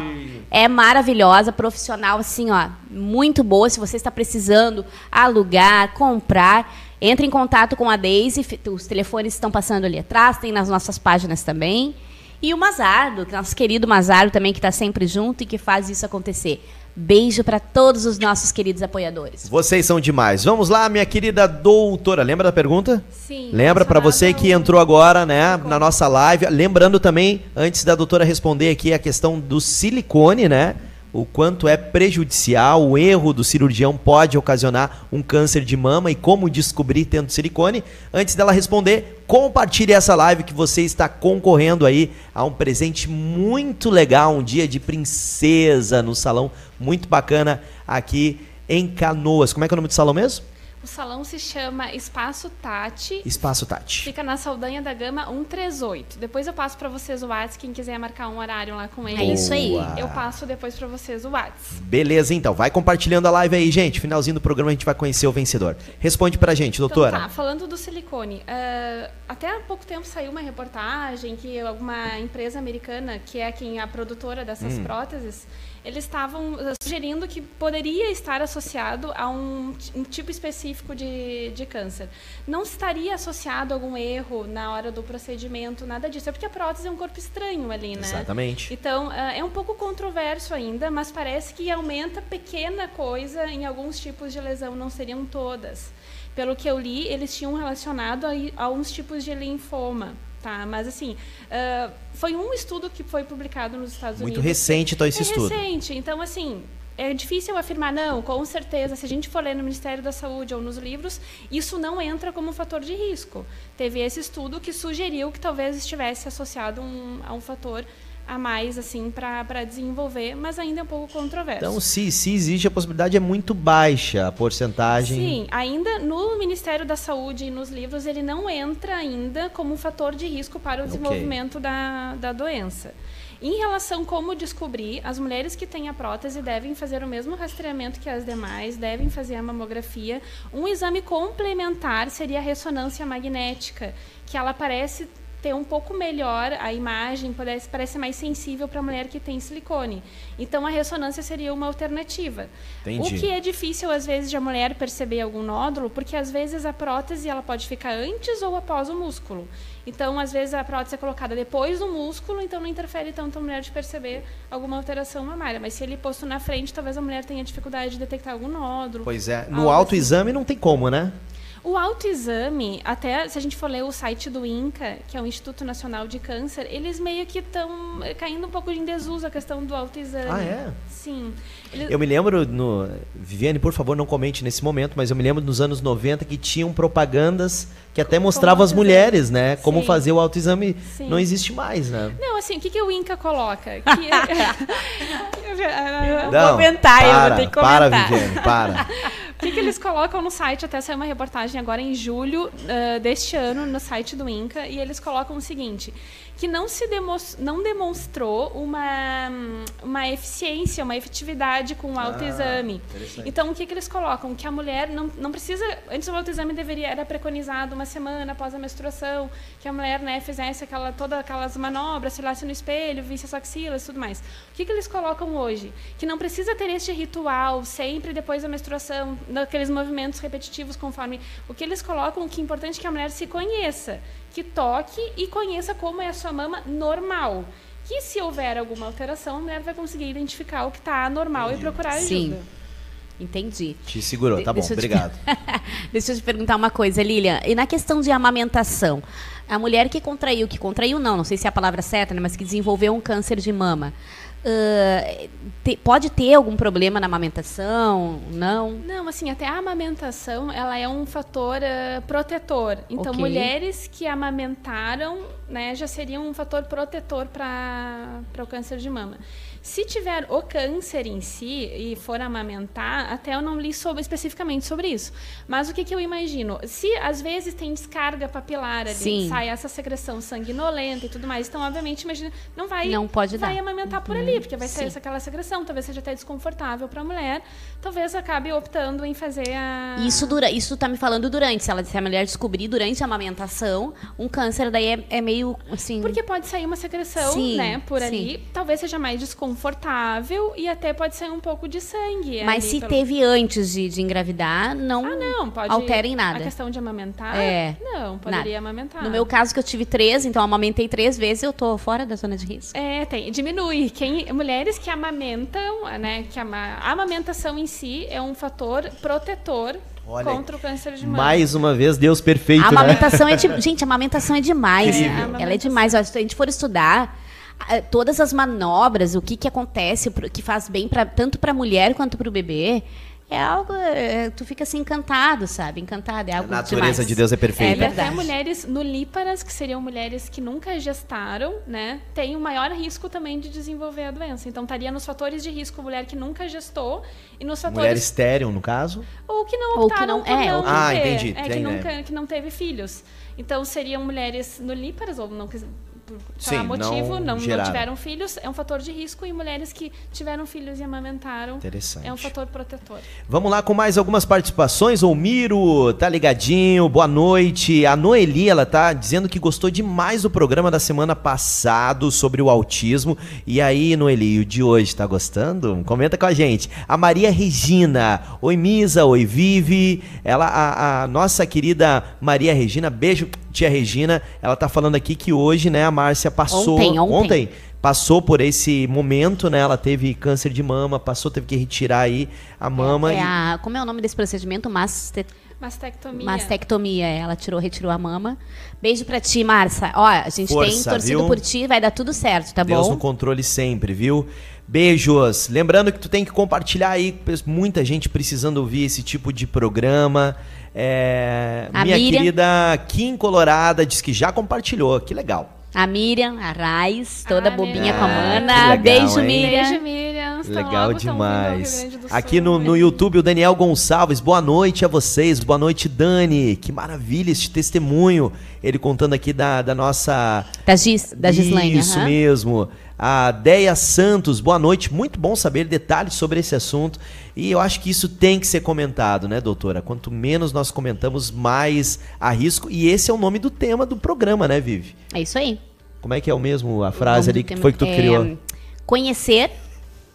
é maravilhosa, profissional, assim, ó, muito boa. Se você está precisando alugar, comprar, entre em contato com a Deise. F- Os telefones estão passando ali atrás, tem nas nossas páginas também. E o Mazardo, é nosso querido Mazardo também, que está sempre junto e que faz isso acontecer. Beijo para todos os nossos queridos apoiadores. Vocês são demais. Vamos lá, minha querida doutora. Lembra da pergunta? Sim. Lembra para você que entrou agora, né, na nossa live. Lembrando também, antes da doutora responder aqui a questão do silicone, né? O quanto é prejudicial, o erro do cirurgião pode ocasionar um câncer de mama e como descobrir tendo silicone. Antes dela responder, compartilhe essa live que você está concorrendo aí a um presente muito legal, um dia de princesa no salão muito bacana aqui em Canoas. Como é que é o nome do salão mesmo? O salão se chama Espaço Tati. Espaço Tati. Fica na Saldanha da Gama 138. Depois eu passo pra vocês o WhatsApp, quem quiser marcar um horário lá com ele. É isso aí. Eu passo depois pra vocês o WhatsApp. Beleza, então. Vai compartilhando a live aí, gente. Finalzinho do programa a gente vai conhecer o vencedor. Responde pra gente, doutora. Então tá, falando do silicone, ah, até há pouco tempo saiu uma reportagem que alguma empresa americana, que é quem é a produtora dessas próteses, eles estavam ah, sugerindo que poderia estar associado a um, um tipo específico de, de câncer. Não estaria associado a algum erro na hora do procedimento, nada disso. É porque a prótese é um corpo estranho ali, né? Exatamente. Então, ah, é um pouco controverso ainda, mas parece que aumenta pequena coisa em alguns tipos de lesão, não seriam todas. Pelo que eu li, eles tinham relacionado a, a uns tipos de linfoma, tá? Mas assim, ah, foi um estudo que foi publicado nos Estados Muito Unidos. recente, então, esse é estudo. recente, então assim, é difícil afirmar, não, com certeza, se a gente for ler no Ministério da Saúde ou nos livros, isso não entra como fator de risco. Teve esse estudo que sugeriu que talvez estivesse associado um- a um fator a mais assim para desenvolver, mas ainda é um pouco controverso. Então, se, se existe a possibilidade, é muito baixa a porcentagem. Sim, ainda no Ministério da Saúde e nos livros ele não entra ainda como um fator de risco para o desenvolvimento okay. da, da doença. Em relação a como descobrir, as mulheres que têm a prótese devem fazer o mesmo rastreamento que as demais, devem fazer a mamografia. Um exame complementar seria a ressonância magnética, que ela parece ter um pouco melhor a imagem, parece, parece mais sensível para a mulher que tem silicone. Então a ressonância seria uma alternativa. Entendi. O que é difícil às vezes de a mulher perceber algum nódulo, porque às vezes a prótese ela pode ficar antes ou após o músculo. Então, às vezes a prótese é colocada depois do músculo, então não interfere tanto a mulher de perceber alguma alteração mamária. Mas se ele posto na frente, talvez a mulher tenha dificuldade de detectar algum nódulo. Pois é. No autoexame assim. não tem como, né? O autoexame, até se a gente for ler o site do INCA, que é o Instituto Nacional de Câncer, eles meio que estão caindo um pouco em desuso a questão do autoexame. Ah, é? Sim. Eles... Eu me lembro, no... Viviane, por favor, não comente nesse momento, mas eu me lembro nos anos 90 que tinham propagandas que até mostravam as mulheres, né? Como Sim. fazer o autoexame. Sim. Não existe mais, né? Não, assim, o que, que o INCA coloca? Que... <laughs> <laughs> não, comentar, para, eu vou ter que comentar. Para, Viviane, para. <laughs> Que, que, eles colocam no site? Até saiu uma reportagem agora em julho uh, deste ano no site do INCA e eles colocam o seguinte: que não se não demonstrou uma, uma eficiência, uma efetividade com o ah, autoexame. Ah, então, o que, que eles colocam? Que a mulher não, não precisa. Antes o autoexame deveria era preconizado uma semana após a menstruação, que a mulher né, fizesse aquela, todas aquelas manobras, se olhasse no espelho, visse as axilas e tudo mais. O que, que eles colocam hoje? Que não precisa ter este ritual sempre depois da menstruação, naqueles movimentos repetitivos conforme. O que eles colocam, que é importante que a mulher se conheça que toque e conheça como é a sua mama normal. Que se houver alguma alteração, a mulher vai conseguir identificar o que está anormal Entendi. e procurar ajuda. Sim. Entendi. Te segurou, tá de bom, obrigado. Te... <laughs> deixa eu te perguntar uma coisa, Lilian. E na questão de amamentação, a mulher que contraiu, que contraiu não, não sei se é a palavra certa, né, mas que desenvolveu um câncer de mama, Uh, te, pode ter algum problema na amamentação? Não? Não, assim, até a amamentação ela é um fator uh, protetor. Então, okay. mulheres que amamentaram né, já seriam um fator protetor para o câncer de mama. Se tiver o câncer em si e for amamentar, até eu não li sobre, especificamente sobre isso. Mas o que, que eu imagino? Se às vezes tem descarga papilar ali, Sim. sai essa secreção sanguinolenta e tudo mais, então obviamente imagina, não vai não pode vai dar. amamentar por ali, porque vai sair aquela secreção, talvez seja até desconfortável para a mulher, talvez acabe optando em fazer a Isso dura, isso tá me falando durante, se ela se a mulher descobrir durante a amamentação, um câncer daí é, é meio assim. Porque pode sair uma secreção, sim, né, por sim. ali, talvez seja mais desconfortável confortável e até pode ser um pouco de sangue. Mas se pelo... teve antes de, de, engravidar, não, ah, não pode altera em nada. A questão de amamentar? É. Não, poderia nada. amamentar. No meu caso, que eu tive três, então amamentei três vezes, eu tô fora da zona de risco. É, tem. Diminui. Quem, mulheres que amamentam, né? Que a, a amamentação em si é um fator protetor Olha, contra o câncer de mama. Mais uma vez, Deus perfeito. A né? amamentação né? é de, <laughs> gente, a amamentação é demais. É, a Ela é demais. Se a gente for estudar, todas as manobras, o que, que acontece, que faz bem pra, tanto para a mulher quanto para o bebê, é algo. É, tu fica assim encantado, sabe? Encantado. É algo a natureza demais. de Deus é perfeita. É verdade. Até mulheres nulíparas, que seriam mulheres que nunca gestaram, né? Tem o maior risco também de desenvolver a doença. Então estaria nos fatores de risco mulher que nunca gestou e nos fatores. Mulher estéreo, no caso? Ou que não optaram ou que não, é, não ah, ter. entendi. É, Tem, que, nunca, né? que não teve filhos. Então seriam mulheres nulíparas, ou não por Sim, motivo não, não, não, tiveram filhos, é um fator de risco e mulheres que tiveram filhos e amamentaram é um fator protetor. Vamos lá com mais algumas participações. O Miro tá ligadinho, boa noite. A Noeli, ela tá dizendo que gostou demais do programa da semana passado sobre o autismo. E aí, Noeli, o de hoje tá gostando? Comenta com a gente. A Maria Regina, oi Misa, oi Vive. Ela, a, a nossa querida Maria Regina, beijo tia Regina, ela tá falando aqui que hoje, né, a Márcia passou ontem, ontem. ontem passou por esse momento, né? Ela teve câncer de mama, passou, teve que retirar aí a mama. É, é a, como é o nome desse procedimento? Mastet... Mastectomia. Mastectomia, ela tirou, retirou a mama. Beijo pra ti, Marcia. Ó, a gente Força, tem torcido viu? por ti, vai dar tudo certo, tá Deus bom? Deus no controle sempre, viu? Beijos. Lembrando que tu tem que compartilhar aí, muita gente precisando ouvir esse tipo de programa. É, minha Miriam. querida Kim Colorada diz que já compartilhou. Que legal. A Miriam, a Raiz, toda Ah, bobinha Miriam. com a Ah, mana. legal, Beijo, hein? Miriam. Beijo, Miriam. Legal demais. Aqui no, no YouTube, o Daniel Gonçalves. Boa noite a vocês. Boa noite, Dani. Que maravilha este testemunho. Ele contando aqui da, da nossa. Da, Gis, da Gislaine. Isso aham. mesmo. A Deia Santos, boa noite. Muito bom saber detalhes sobre esse assunto. E eu acho que isso tem que ser comentado, né, doutora? Quanto menos nós comentamos, mais há risco. E esse é o nome do tema do programa, né, Vivi? É isso aí. Como é que é o mesmo, a frase ali que foi que tu é, criou? Conhecer.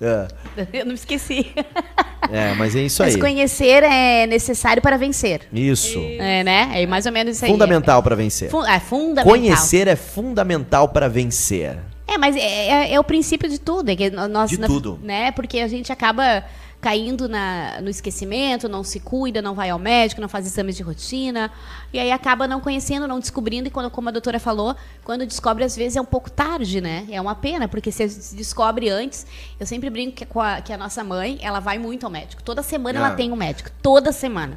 É, <laughs> Eu não me esqueci. <laughs> é, mas é isso Mas aí. conhecer é necessário para vencer. Isso. É, né? É mais ou menos isso aí. Fundamental para vencer. Fun- é fundamental. Conhecer é fundamental para vencer. É, mas é, é- é o princípio de tudo. É que nós, De na- tudo. Né? Porque a gente acaba caindo na- no esquecimento, não se cuida, não vai ao médico, não faz exames de rotina. E aí acaba não conhecendo, não descobrindo. E quando, como a doutora falou, quando descobre, às vezes é um pouco tarde, né? É uma pena, porque se se descobre antes. Eu sempre brinco que, com a, que a nossa mãe, ela vai muito ao médico. Toda semana Ah. ela tem um médico. Toda semana.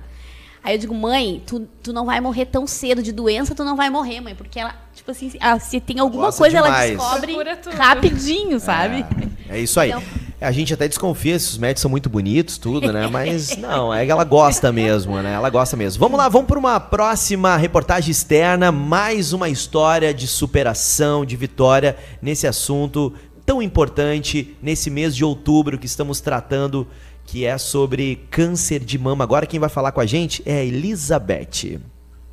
Aí eu digo, mãe, tu, tu não vai morrer tão cedo de doença, tu não vai morrer, mãe. Porque ela, tipo assim, ah, se tem alguma Gosta coisa, ela demais. descobre Procura tudo. rapidinho, sabe? É isso aí. Então- A gente até desconfia se os médicos são muito bonitos, tudo, né? Mas <laughs> não, é que ela gosta mesmo, né? Ela gosta mesmo. Vamos lá, vamos para uma próxima reportagem externa. Mais uma história de superação, de vitória nesse assunto tão importante nesse mês de outubro que estamos tratando, que é sobre câncer de mama. Agora quem vai falar com a gente é a Elizabeth.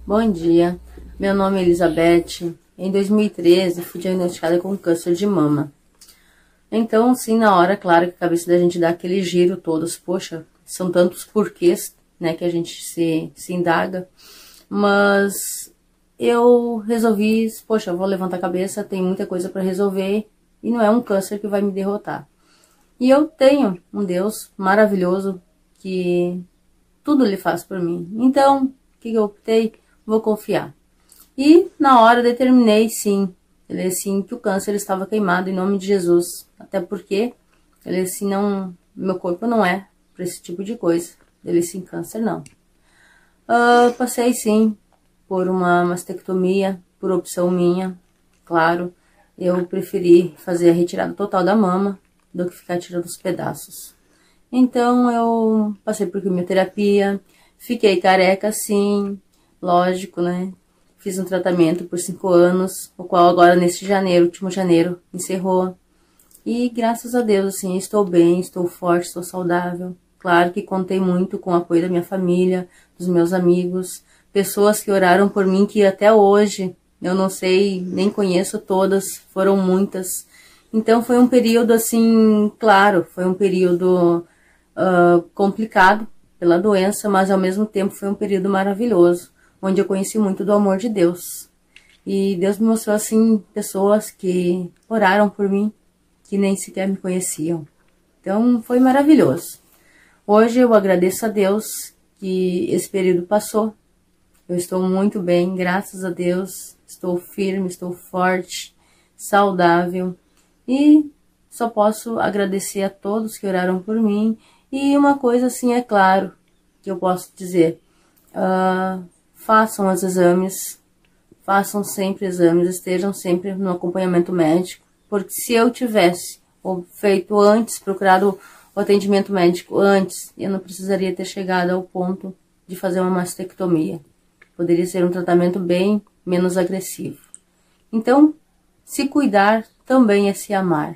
Bom dia, meu nome é Elizabeth. Em 2013 fui diagnosticada com câncer de mama. Então, sim, na hora, claro que a cabeça da gente dá aquele giro todos, poxa, são tantos porquês, né, que a gente se, se indaga. Mas eu resolvi, poxa, vou levantar a cabeça, tem muita coisa para resolver e não é um câncer que vai me derrotar. E eu tenho um Deus maravilhoso que tudo ele faz por mim. Então, o que, eu optei? Vou confiar. E na hora determinei sim, ele assim que o câncer estava queimado em nome de Jesus, até porque ele assim não, meu corpo não é para esse tipo de coisa. Ele sim câncer não. Ah, passei sim por uma mastectomia, por opção minha, claro. Eu preferi fazer a retirada total da mama do que ficar tirando os pedaços. Então eu passei por quimioterapia, fiquei careca sim, lógico, né? Fiz um tratamento por cinco anos, o qual agora neste janeiro, último janeiro, encerrou. E graças a Deus, assim, estou bem, estou forte, estou saudável. Claro que contei muito com o apoio da minha família, dos meus amigos, pessoas que oraram por mim que até hoje eu não sei, nem conheço todas, foram muitas. Então foi um período assim, claro, foi um período uh, complicado pela doença, mas ao mesmo tempo foi um período maravilhoso, onde eu conheci muito do amor de Deus. E Deus me mostrou assim pessoas que oraram por mim, que nem sequer me conheciam. Então foi maravilhoso. Hoje eu agradeço a Deus que esse período passou. Eu estou muito bem, graças a Deus. Estou firme, estou forte, saudável e só posso agradecer a todos que oraram por mim. E uma coisa assim é claro que eu posso dizer: uh, façam os exames, façam sempre exames, estejam sempre no acompanhamento médico, porque se eu tivesse feito antes, procurado o atendimento médico antes, eu não precisaria ter chegado ao ponto de fazer uma mastectomia. Poderia ser um tratamento bem menos agressivo. Então, se cuidar também é se amar.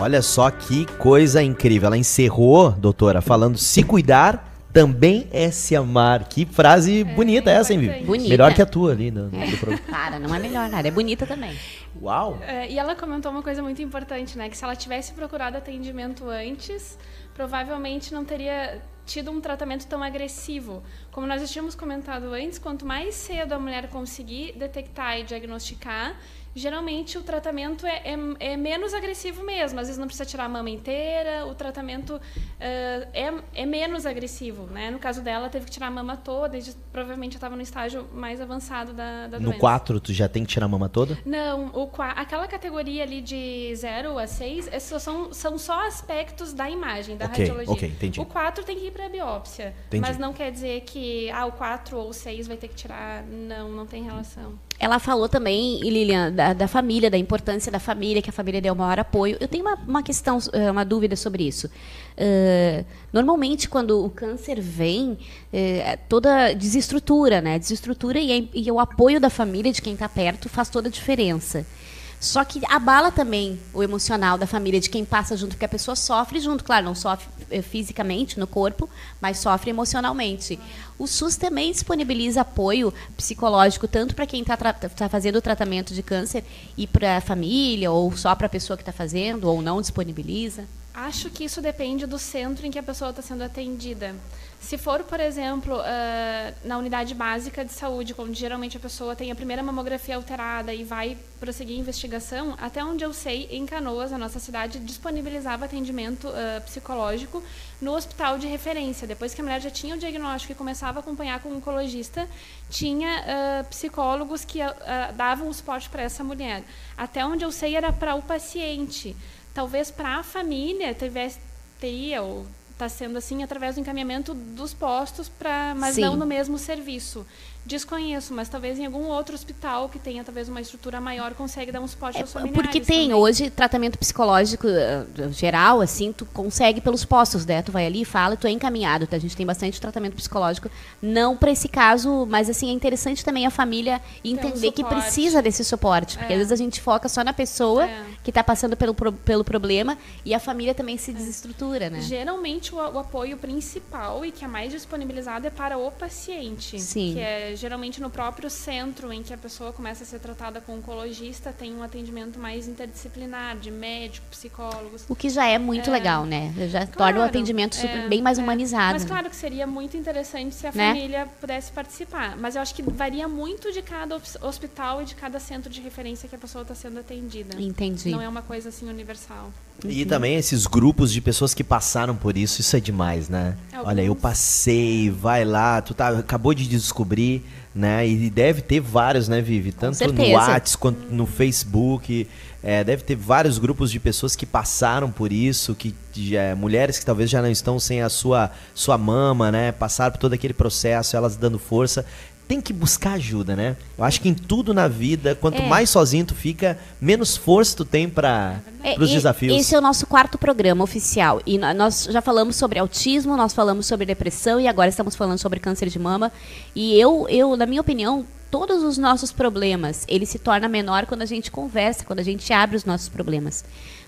Olha só que coisa incrível. Ela encerrou, doutora, falando se cuidar também é se amar. Que frase bonita essa, hein, Vivi? Bonita. Melhor que a tua ali no, no programa. <laughs> Cara, não é melhor nada. É bonita também. Uau! É, e ela comentou uma coisa muito importante, né? Que se ela tivesse procurado atendimento antes, provavelmente não teria tido um tratamento tão agressivo. Como nós já tínhamos comentado antes, quanto mais cedo a mulher conseguir detectar e diagnosticar, geralmente o tratamento é, é, é menos agressivo mesmo. Às vezes não precisa tirar a mama inteira, o tratamento uh, é, é menos agressivo, né? No caso dela, teve que tirar a mama toda, e provavelmente estava no estágio mais avançado da, da No doença. 4, tu já tem que tirar a mama toda? Não, o, aquela categoria ali de 0 a 6 são, são só aspectos da imagem, da Ok, radiologia. ok, entendi. O 4 tem que ir para biópsia. Entendi. Mas não quer dizer que ah, o 4 ou 6 vai ter que tirar. Não, não tem relação. Ela falou também, Lilian, da, da, família, da importância da família, que a família deu maior apoio. Eu tenho uma, uma questão, eh, uma dúvida sobre isso. Uh, normalmente, quando o câncer vem, uh, toda desestrutura, né? Desestrutura e, e o apoio da família, de quem está perto, faz toda a diferença. Só que abala também o emocional da família, de quem passa junto, porque a pessoa sofre junto, claro, não sofre eh, fisicamente no corpo, mas sofre emocionalmente. O SUS também disponibiliza apoio psicológico, tanto para quem está tá fazendo o tratamento de câncer e para a família, ou só para a pessoa que está fazendo, ou não disponibiliza? Acho que isso depende do centro em que a pessoa está sendo atendida. Se for, por exemplo, uh, na unidade básica de saúde, onde geralmente a pessoa tem a primeira mamografia alterada e vai prosseguir a investigação, até onde eu sei, em Canoas, a nossa cidade disponibilizava atendimento uh, psicológico no hospital de referência. Depois que a mulher já tinha o diagnóstico e começava a acompanhar com um oncologista, tinha uh, psicólogos que davam o suporte para essa mulher. Até onde eu sei, era para o paciente. Talvez para a família tivesse, teria ou está sendo assim através do encaminhamento dos postos para mas Sim. não no mesmo serviço Desconheço, mas talvez em algum outro hospital que tenha talvez uma estrutura maior consegue dar um suporte é, aos familiares. Porque tem também. hoje tratamento psicológico uh, geral, assim, tu consegue pelos postos, né? Tu vai ali, fala, e tu é encaminhado. Tá? A gente tem bastante tratamento psicológico, não para esse caso, mas assim é interessante também a família entender um que precisa desse suporte, porque é. às vezes a gente foca só na pessoa é. que está passando pelo, pelo problema e a família também se é. desestrutura, né? Geralmente o, o, apoio principal e que é mais disponibilizado é para o paciente, Sim. que é geralmente no próprio centro em que a pessoa começa a ser tratada com oncologista, tem um atendimento mais interdisciplinar, de médico, psicólogos. O que já é muito é, legal, né? Já claro, torna o atendimento super, é, bem mais é. humanizado. Mas claro que seria muito interessante se a né? família pudesse participar. Mas eu acho que varia muito de cada hospital e de cada centro de referência que a pessoa está sendo atendida. Entendi. Não é uma coisa assim universal. E também esses grupos de pessoas que passaram por isso, isso é demais, né? Alguns. Olha, eu passei, vai lá, tu tá, acabou de descobrir, né? E deve ter vários, né, Vivi? Tanto no WhatsApp quanto no Facebook. É, deve ter vários grupos de pessoas que passaram por isso, que é, mulheres que talvez já não estão sem a sua, sua mama, né? Passaram por todo aquele processo, elas dando força tem que buscar ajuda, né? Eu acho que em tudo na vida, quanto é. mais sozinho tu fica, menos força tu tem para é, os desafios. Esse é o nosso quarto programa oficial. E nós já falamos sobre autismo, nós falamos sobre depressão e agora estamos falando sobre câncer de mama. E eu, eu na minha opinião, todos os nossos problemas, ele se torna menor quando a gente conversa, quando a gente abre os nossos problemas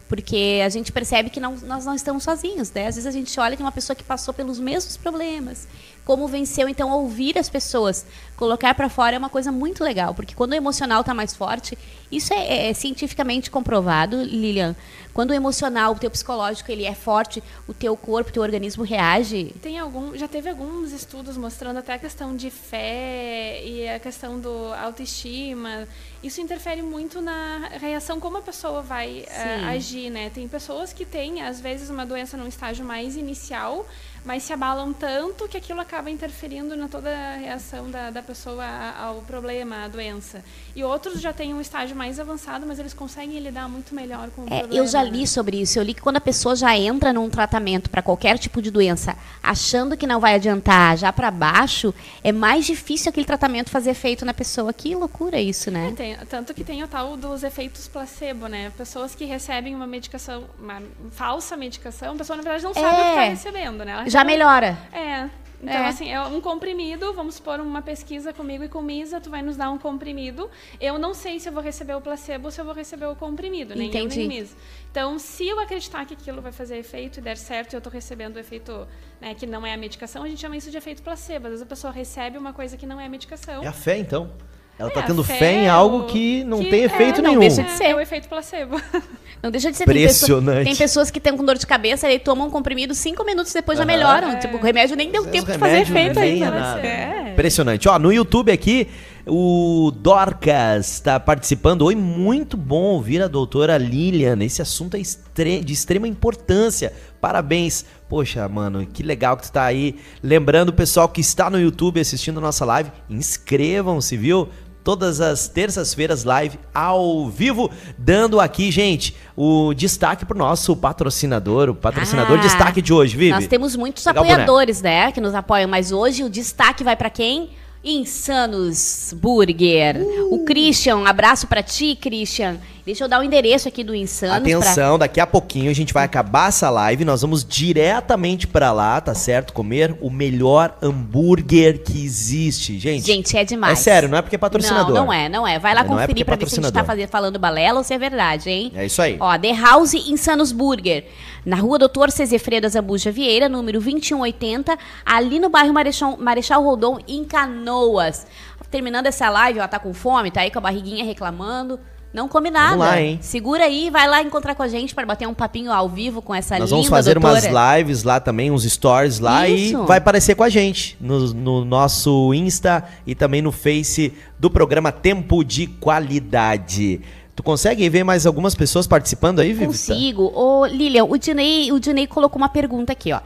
porque a gente percebe que não, nós não estamos sozinhos, né? Às vezes a gente olha que uma pessoa que passou pelos mesmos problemas, como venceu, então ouvir as pessoas, colocar para fora é uma coisa muito legal, porque quando o emocional está mais forte, isso é, é, é, cientificamente comprovado, Lilian. Quando o emocional, o teu psicológico, ele é forte, o teu corpo, o teu organismo reage. Tem algum, já teve alguns estudos mostrando até a questão de fé e a questão do autoestima. Isso interfere muito na reação como a pessoa vai uh, agir, né? Tem pessoas que têm às vezes uma doença num estágio mais inicial mas se abalam tanto que aquilo acaba interferindo na toda a reação da, da pessoa ao problema, à doença. E outros já têm um estágio mais avançado, mas eles conseguem lidar muito melhor com o é, problema. Eu já li sobre isso. Eu li que quando a pessoa já entra num tratamento para qualquer tipo de doença, achando que não vai adiantar já para baixo, é mais difícil aquele tratamento fazer efeito na pessoa. Que loucura isso, né? É, tem, tanto que tem o tal dos efeitos placebo, né? Pessoas que recebem uma medicação, uma falsa medicação, a pessoa na verdade não sabe é. o que está recebendo, né? Ela já melhora. É. Então, é. assim, é um comprimido, vamos supor uma pesquisa comigo e com Misa, tu vai nos dar um comprimido. Eu não sei se eu vou receber o placebo ou se eu vou receber o comprimido, nem Entendi. eu nem Misa. Então, se eu acreditar que aquilo vai fazer efeito e der certo e eu estou recebendo o efeito né, que não é a medicação, a gente chama isso de efeito placebo. Às vezes a pessoa recebe uma coisa que não é a medicação. É a fé, então? Ela está é, tendo fé, em algo que não que, tem efeito é, nenhum. Não deixa de ser. É o efeito placebo. <laughs> Não deixa de ser. Impressionante. Tem, tem pessoas que estão com dor de cabeça e tomam um comprimido cinco minutos depois uhum. já melhoram. É. Tipo, o remédio nem deu Às tempo de fazer efeito ainda. É. Impressionante. Ó, no YouTube aqui, o Dorcas está participando. Oi, muito bom ouvir a doutora Lilian. Esse assunto é de extrema importância. Parabéns. Poxa, mano, que legal que tu tá aí. Lembrando o pessoal que está no YouTube assistindo a nossa live, inscrevam-se, viu? Todas as terças-feiras live ao vivo, dando aqui, gente, o destaque pro nosso patrocinador, o patrocinador ah, destaque de hoje, Vivi. Nós temos muitos Legal apoiadores, boné. né, que nos apoiam, mas hoje o destaque vai para quem? Insanos Burger. O Christian, um abraço pra ti, Christian. Deixa eu dar o endereço aqui do Insanos. pra- Atenção, daqui a pouquinho a gente vai acabar essa live, nós vamos diretamente pra lá, tá certo? Comer o melhor hambúrguer que existe. Gente, Gente, é demais. é sério, não é porque é patrocinador. Não, não é, não é. Vai lá É, conferir é pra ver se a gente tá falando balela ou se é verdade, hein? É isso aí. Ó, The House Insanos Burger. Na rua Doutor Cezefredo Zambuja Vieira, número 2180, ali no bairro Marechal, Marechal Rondon, em Canoas. Terminando essa live, ó, tá com fome, tá aí com a barriguinha reclamando. Não come nada. lá, hein? Segura aí, vai lá encontrar com a gente para bater um papinho ao vivo com essa Nós linda vamos fazer doutora. umas lives lá também, uns stories lá Isso. e vai aparecer com a gente no, no nosso Insta e também no Face do programa Tempo de Qualidade. Tu consegue ver mais algumas pessoas participando aí, Vivi? Consigo. Ô, Lilian, o Dinei, o Dinei colocou uma pergunta aqui, ó.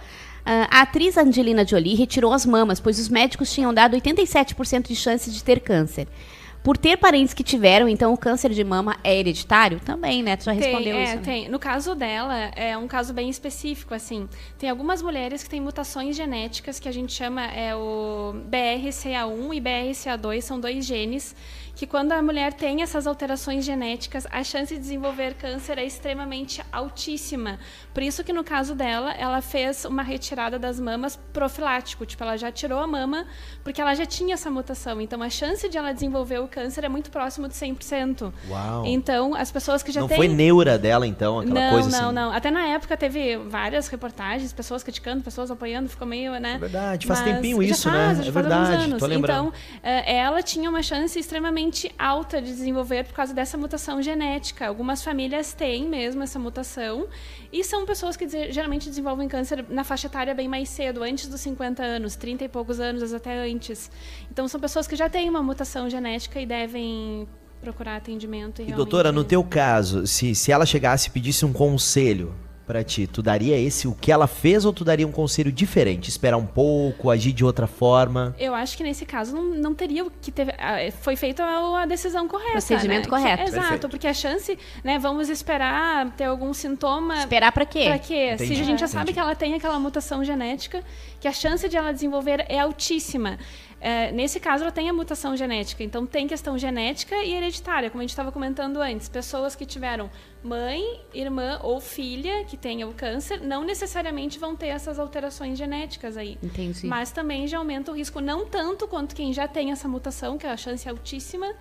Ah, a atriz Angelina Jolie retirou as mamas, pois os médicos tinham dado 87% de chance de ter câncer. Por ter parentes que tiveram, então o câncer de mama é hereditário? Também, né? Tu já respondeu tem, isso. é, né? tem. No caso dela, é um caso bem específico, assim. Tem algumas mulheres que têm mutações genéticas que a gente chama é o BRCA1 e BRCA2, são dois genes que quando a mulher tem essas alterações genéticas, a chance de desenvolver câncer é extremamente altíssima. Por isso que no caso dela, ela fez uma retirada das mamas profilático, tipo, ela já tirou a mama porque ela já tinha essa mutação. Então a chance de ela desenvolver o câncer é muito próximo de 100%. Uau. Então, as pessoas que já não têm foi neura dela, então, aquela não, coisa não, assim. não. Até na época teve várias reportagens, pessoas criticando, pessoas apoiando, ficou meio, né? É verdade, faz Mas tempinho isso, faz, né? já É verdade, anos. tô lembrando. Então, eh, ela tinha uma chance extremamente alta de desenvolver por causa dessa mutação genética. Algumas famílias têm mesmo essa mutação e são pessoas que geralmente desenvolvem câncer na faixa etária bem mais cedo, antes dos 50 anos, 30 e poucos anos, até antes. Então, são pessoas que já têm uma mutação genética e devem procurar atendimento. E realmente- doutora, no teu caso, se, se ela chegasse e pedisse um conselho pra ti, tu daria esse o que ela fez ou tu daria um conselho diferente? Esperar um pouco, agir de outra forma? Eu acho que nesse caso não, não teria o que ter. ah, Foi feita a, decisão correta. Procedimento né? Que- correto. exato, Perfeito. porque a chance, né? Vamos esperar ter algum sintoma. Esperar pra quê? Pra quê? Entendi, Se a gente já entendi. sabe que ela tem aquela mutação genética, que a chance de ela desenvolver é altíssima. É, nesse caso, ela tem a mutação genética. Então, tem questão genética e hereditária, como a gente estava comentando antes. Pessoas que tiveram mãe, irmã ou filha que tenha o câncer, não necessariamente vão ter essas alterações genéticas aí. Entendi. Mas também já aumenta o risco, não tanto quanto quem já tem essa mutação, que a chance é altíssima,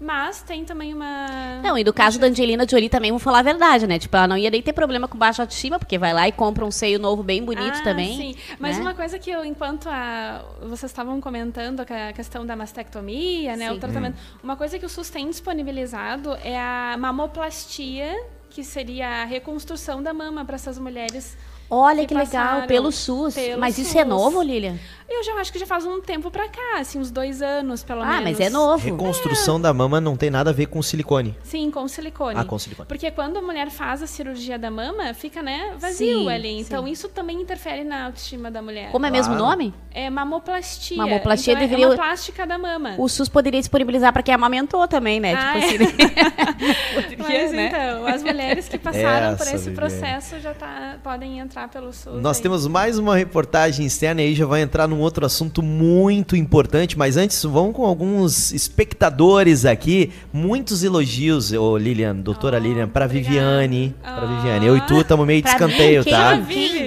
mas tem também uma. Não, e do caso da Angelina Jolie também, vou falar a verdade, né? Tipo, ela não ia nem ter problema com baixa autoestima, porque vai lá e compra um seio novo bem bonito Ah, também. Sim, mas né? uma coisa que eu, enquanto a, vocês estavam comentando a questão da mastectomia, né, Sim. o tratamento, uma coisa que o SUS tem disponibilizado é a mamoplastia, que seria a reconstrução da mama para essas mulheres. Olha que que, legal, pelo SUS. pelo mas isso é SUS. novo, Lilian? Eu já acho que já faz um tempo para cá, assim, uns dois anos, pelo Ah, menos. mas é novo. Reconstrução da mama não tem nada a ver com silicone. Sim, com silicone. Ah, com silicone. Porque quando a mulher faz a cirurgia da mama, fica, né, vazio Sim, ali. Então sim. isso também interfere na autoestima da mulher. Como é mesmo o Claro. nome? É mamoplastia. Mamoplastia então, é- deveria- É uma plástica da mama. O SUS poderia disponibilizar pra quem amamentou também, né? Ah, tipo é. assim. <laughs> Mas né? então, as mulheres que <laughs> passaram por Essa, esse Viviane. processo já tá, podem entrar pelo SUS. Nós aí. temos mais uma reportagem externa e aí já vai entrar num outro assunto muito importante, mas antes vamos com alguns espectadores aqui, muitos elogios, ô Lilian, doutora Oh, Lilian, pra obrigada. Viviane, pra Oh. Viviane. Eu e tu estamos meio de escanteio, tá?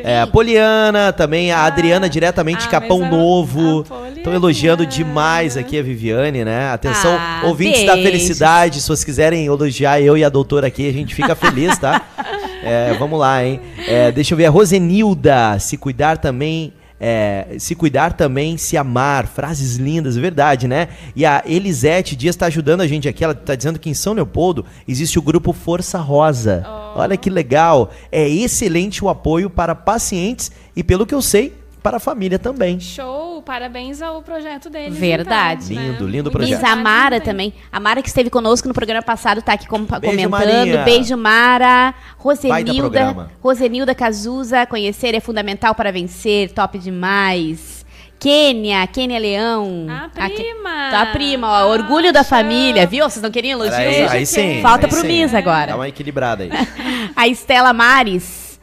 É, a Poliana também, a Ah. Adriana diretamente de Ah, Capão a- Novo. Estão elogiando demais aqui a Viviane, né? Atenção, Ah, ouvintes da beijos. felicidade, se vocês quiserem elogiar eu e a doutora aqui, a gente fica feliz, tá? <laughs> É, vamos lá, hein? É, deixa eu ver, a Rosenilda, se cuidar também. é, se cuidar também, se amar. Frases lindas, verdade, né? E a Elisete Dias está ajudando a gente aqui. Ela está dizendo que em São Leopoldo existe o grupo Força Rosa. Oh. Olha que legal. É excelente o apoio para pacientes e, pelo que eu sei, para a família também. Show, parabéns ao projeto deles. Verdade. então, né? Lindo, lindo Muito projeto. Diz a Mara também. A Mara que esteve conosco no programa passado tá aqui com- Beijo, comentando. Marinha. Beijo, Mara. Rosenilda. Rosenilda Cazuza. Conhecer é fundamental para vencer. Top demais. Kênia, Kênia Leão. A A prima. Tá, prima, ó, orgulho da família, viu? Vocês não queriam elogio? Aí, aí sim. Falta aí pro sim. Miss agora. Dá uma equilibrada aí. <laughs> A Estela Mares.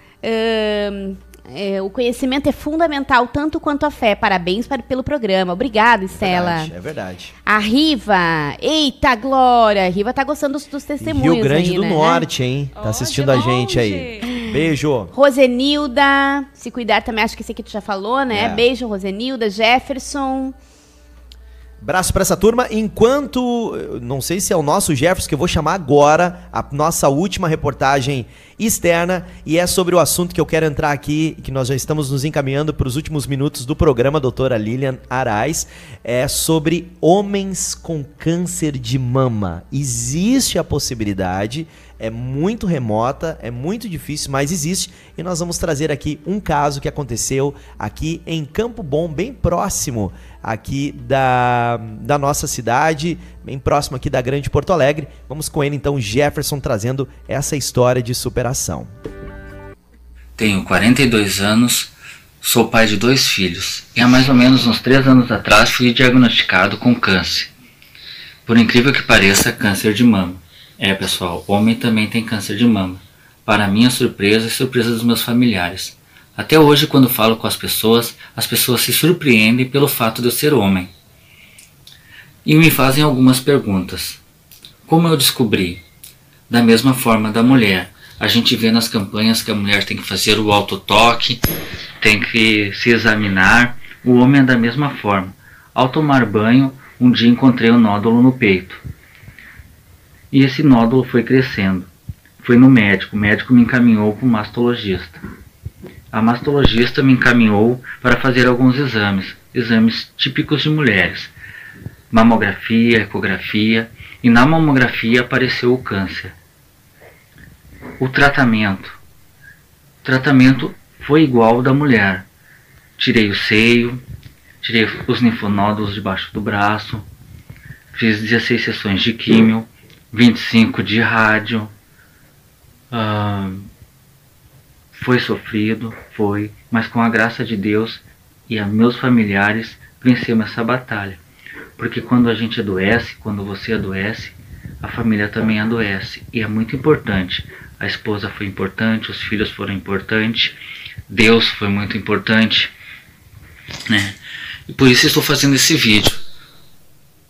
É, o conhecimento é fundamental, tanto quanto a fé. Parabéns para, pelo programa. Obrigada, Estela. Verdade, é verdade. A Riva. Eita, Glória. A Riva tá gostando dos, dos testemunhos. Rio Grande aí, do né? Norte, hein? Tá Ó, assistindo a gente aí. Beijo. Rosenilda. Se cuidar também, acho que esse aqui tu já falou, né? É. Beijo, Rosenilda. Jefferson. Braço pra essa turma. Enquanto, não sei se é o nosso Jefferson que eu vou chamar agora, a nossa última reportagem externa, e é sobre o assunto que eu quero entrar aqui, que nós já estamos nos encaminhando para os últimos minutos do programa, doutora Lilian Arais, é sobre homens com câncer de mama. Existe a possibilidade, é muito remota, é muito difícil, mas existe, e nós vamos trazer aqui um caso que aconteceu aqui em Campo Bom, bem próximo aqui da, da nossa cidade, bem próximo aqui da Grande Porto Alegre. Vamos com ele então, Jefferson, trazendo essa história de superação. Tenho 42 anos, sou pai de dois filhos e há mais ou menos uns 3 anos atrás fui diagnosticado com câncer. Por incrível que pareça, câncer de mama. É, pessoal, homem também tem câncer de mama. Para minha surpresa e surpresa dos meus familiares. Até hoje, quando falo com as pessoas, as pessoas se surpreendem pelo fato de eu ser homem. E me fazem algumas perguntas. Como eu descobri? Da mesma forma da mulher. A gente vê nas campanhas que a mulher tem que fazer o autotoque, tem que se examinar. O homem é da mesma forma. Ao tomar banho, um dia encontrei um nódulo no peito. E esse nódulo foi crescendo. Fui no médico, o médico me encaminhou para o mastologista. A mastologista me encaminhou para fazer alguns exames, exames típicos de mulheres. Mamografia, ecografia, e na mamografia apareceu o câncer. O tratamento. O tratamento foi igual ao da mulher. Tirei o seio, tirei os linfonódulos debaixo do braço, fiz 16 sessões de químio, 25 de rádio. ah, foi sofrido, foi, mas com a graça de Deus e a meus familiares vencemos essa batalha. Porque quando a gente adoece, quando você adoece, a família também adoece. E é muito importante. A esposa foi importante, os filhos foram importantes, Deus foi muito importante, né? E por isso estou fazendo esse vídeo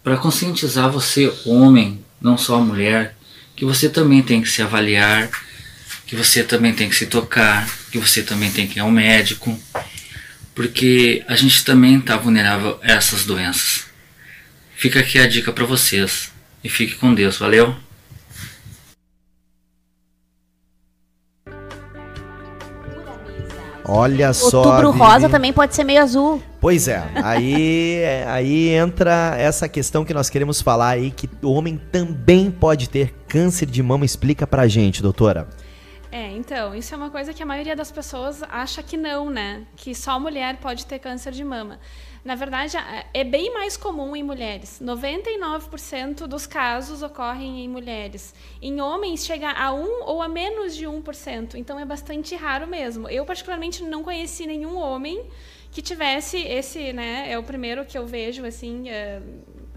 para conscientizar você, homem, não só a mulher, que você também tem que se avaliar, que você também tem que se tocar, que você também tem que ir ao médico, porque a gente também está vulnerável a essas doenças. Fica aqui a dica para vocês e fique com Deus, valeu? Olha só. Outubro Vivi. rosa também pode ser meio azul. Pois é, aí, aí entra essa questão que nós queremos falar aí, que o homem também pode ter câncer de mama. Explica pra gente, doutora. É, então, isso é uma coisa que a maioria das pessoas acha que não, né? Que só mulher pode ter câncer de mama. Na verdade, a- é bem mais comum em mulheres. 99% dos casos ocorrem em mulheres. Em homens, chega a 1 ou a menos de 1%. Então, é bastante raro mesmo. Eu, particularmente, não conheci nenhum homem que tivesse esse, né? É o primeiro que eu vejo, assim. é,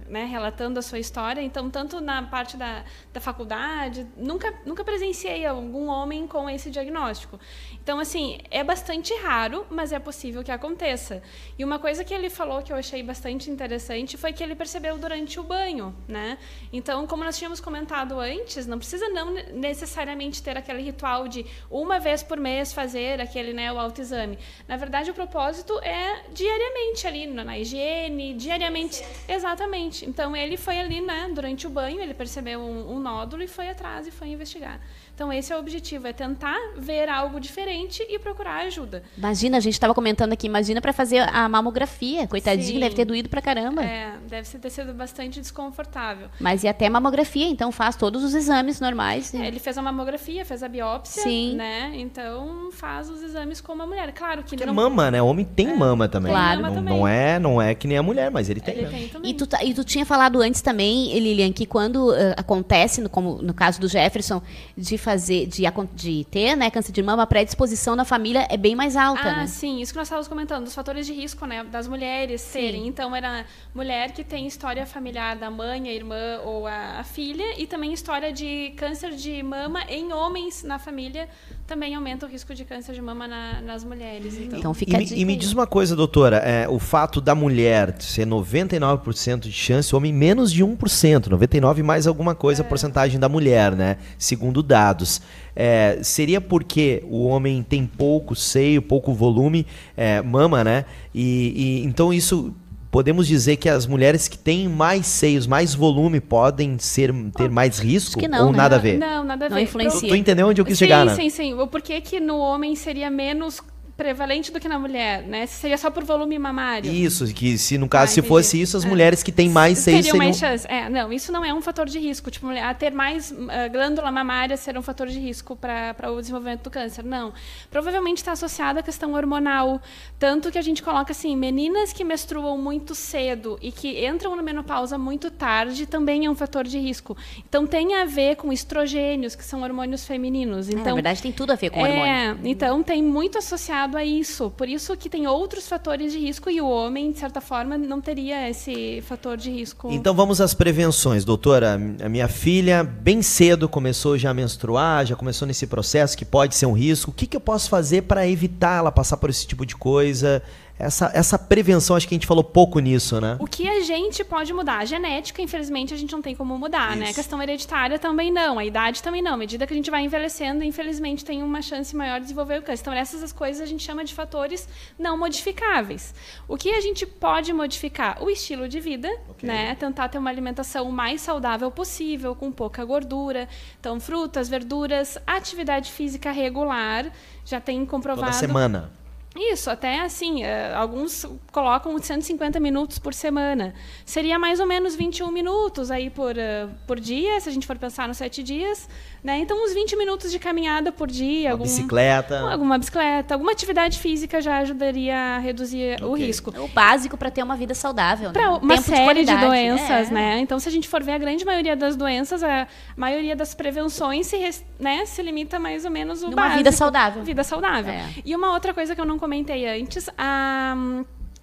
né, relatando a sua história. Então, tanto na parte da, da faculdade, nunca, nunca presenciei algum homem com esse diagnóstico. Então, assim, é bastante raro, mas é possível que aconteça. E uma coisa que ele falou que eu achei bastante interessante foi que ele percebeu durante o banho, né? Então, como nós tínhamos comentado antes, não precisa não ne- necessariamente ter aquele ritual de uma vez por mês fazer aquele, né, o autoexame. Na verdade, o propósito é diariamente ali na higiene, diariamente. Exatamente. Então, ele foi ali, né, durante o banho, ele percebeu um, um nódulo e foi atrás e foi investigar. Então, esse é o objetivo, é tentar ver algo diferente e procurar ajuda. Imagina, a gente tava comentando aqui, imagina pra fazer a mamografia. Coitadinho, Sim. deve ter doído pra caramba. É, deve ter sido bastante desconfortável. Mas e até mamografia, então faz todos os exames normais. É, ele fez a mamografia, fez a biópsia, Sim. né? Então faz os exames como a mulher. Claro que Porque não. mama, né? O homem tem mama também. Claro. Não, Mama não é, não é que nem a mulher, mas ele tem. Ele né? tem também. E tu, tá- e tu tinha falado antes também, Lilian, que quando uh, acontece, no, como no caso do Jefferson, de fazer, de, de ter né, câncer de mama, a predisposição na família é bem mais alta. Ah, né? sim, isso que nós estávamos comentando, dos fatores de risco, né, das mulheres serem. Então, era mulher que tem história familiar da mãe, a irmã ou a, a filha, e também história de câncer de mama em homens na família, também aumenta o risco de câncer de mama na, nas mulheres. Então, então fica e, e me diz uma coisa, doutora, é, o fato da mulher ser 99% de chance, o homem menos de 1%, 99 mais alguma coisa, é. a porcentagem da mulher, né? Segundo dados. É, seria porque o homem tem pouco seio, pouco volume, é, mama, né? E, e então isso podemos dizer que as mulheres que têm mais seios, mais volume, podem ser, ter mais risco? não, ou né? nada a ver? Não, nada a ver. Não influencia. Tu, tu entendeu onde eu quis sim, chegar, né? Sim, sim, sim. Por que, que no homem seria menos prevalente do que na mulher, né? Seria só por volume mamário. Isso, que se no caso Ah, se fosse isso, as É. mulheres que têm mais seios Teriam seriam... mais chance. É, não, isso não é um fator de risco. Tipo, mulher- ter mais ah, glândula mamária ser um fator de risco para o desenvolvimento do câncer. Não. Provavelmente está associado à questão hormonal. Tanto que a gente coloca assim, meninas que menstruam muito cedo e que entram na menopausa muito tarde também é um fator de risco. Então tem a ver com estrogênios, que são hormônios femininos. É, na Então, verdade, tem tudo a ver com hormônio. é, então tem muito associado a isso. Por isso que tem outros fatores de risco e o homem, de certa forma, não teria esse fator de risco. Então vamos às prevenções, doutora. A minha filha, bem cedo, começou já a menstruar, já começou nesse processo que pode ser um risco. O que, que eu posso fazer para evitar ela passar por esse tipo de coisa? Essa, essa prevenção, acho que a gente falou pouco nisso, né? O que a gente pode mudar? A genética, infelizmente, a gente não tem como mudar, né? A Isso. questão hereditária também não, a idade também não. À medida que a gente vai envelhecendo, infelizmente, tem uma chance maior de desenvolver o câncer. Então, essas as coisas a gente chama de fatores não modificáveis. O que a gente pode modificar? O estilo de vida, né? Tentar ter uma alimentação o mais saudável possível, com pouca gordura. Então, frutas, verduras, atividade física regular. Já tem comprovado. Toda semana. Isso, até assim, eh, alguns colocam 150 minutos por semana. Seria mais ou menos 21 minutos aí por, eh, por dia, se a gente for pensar nos sete dias. Né? Então, uns 20 minutos de caminhada por dia. Uma algum- bicicleta. Alguma bicicleta, alguma atividade física já ajudaria a reduzir o Ok. risco. É o básico para ter uma vida saudável. Para né? uma Tempo série de, qualidade. doenças, É. né? Então, se a gente for ver a grande maioria das doenças, a maioria das prevenções se, né, se limita mais ou menos o Numa básico. vida saudável. Vida saudável. É. E uma outra coisa que eu não comentei antes, a,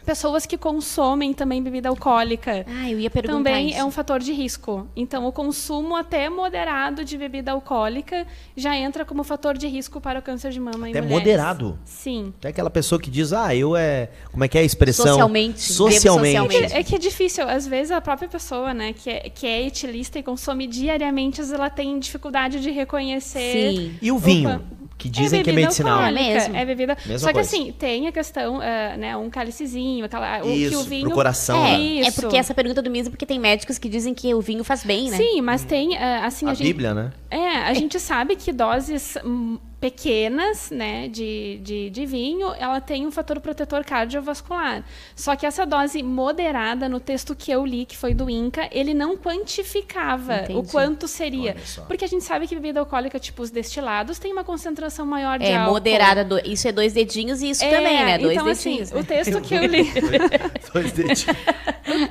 pessoas que consomem também bebida alcoólica. Ah, eu ia perguntar Também isso. é um fator de risco. Então, o consumo até moderado de bebida alcoólica já entra como fator de risco para o câncer de mama em Até mulheres. moderado. Sim. Tem aquela pessoa que diz, ah, eu é. Como é que é a expressão? Socialmente. Socialmente. Socialmente. É que é difícil, às vezes a própria pessoa, né, que é, que é etilista e consome diariamente, às vezes ela tem dificuldade de reconhecer. Sim. E o vinho, Opa. Que dizem que é bebida medicinal. É mesmo? É bebida. Mesma Só que coisa. assim, tem a questão, ah, né, um cálicezinho, aquela, o, que Isso, o vinho. pro coração. É, né? é Isso. porque essa pergunta do mesmo porque tem médicos que dizem que o vinho faz bem, né? Sim, mas tem, ah, assim, a, A gente. Bíblia, né? É, a gente sabe que doses hum, pequenas, né, de, de, de vinho, ela tem um fator protetor cardiovascular. Só que essa dose moderada, no texto que eu li, que foi do INCA, ele não quantificava Entendi. o quanto seria. Porque a gente sabe que bebida alcoólica, tipo os destilados, tem uma concentração maior de É, álcool. moderada. do- Isso é dois dedinhos e isso É, também, né? Dois então, dedinhos. assim, né? o texto que eu li... <laughs> Dois dedinhos. <laughs>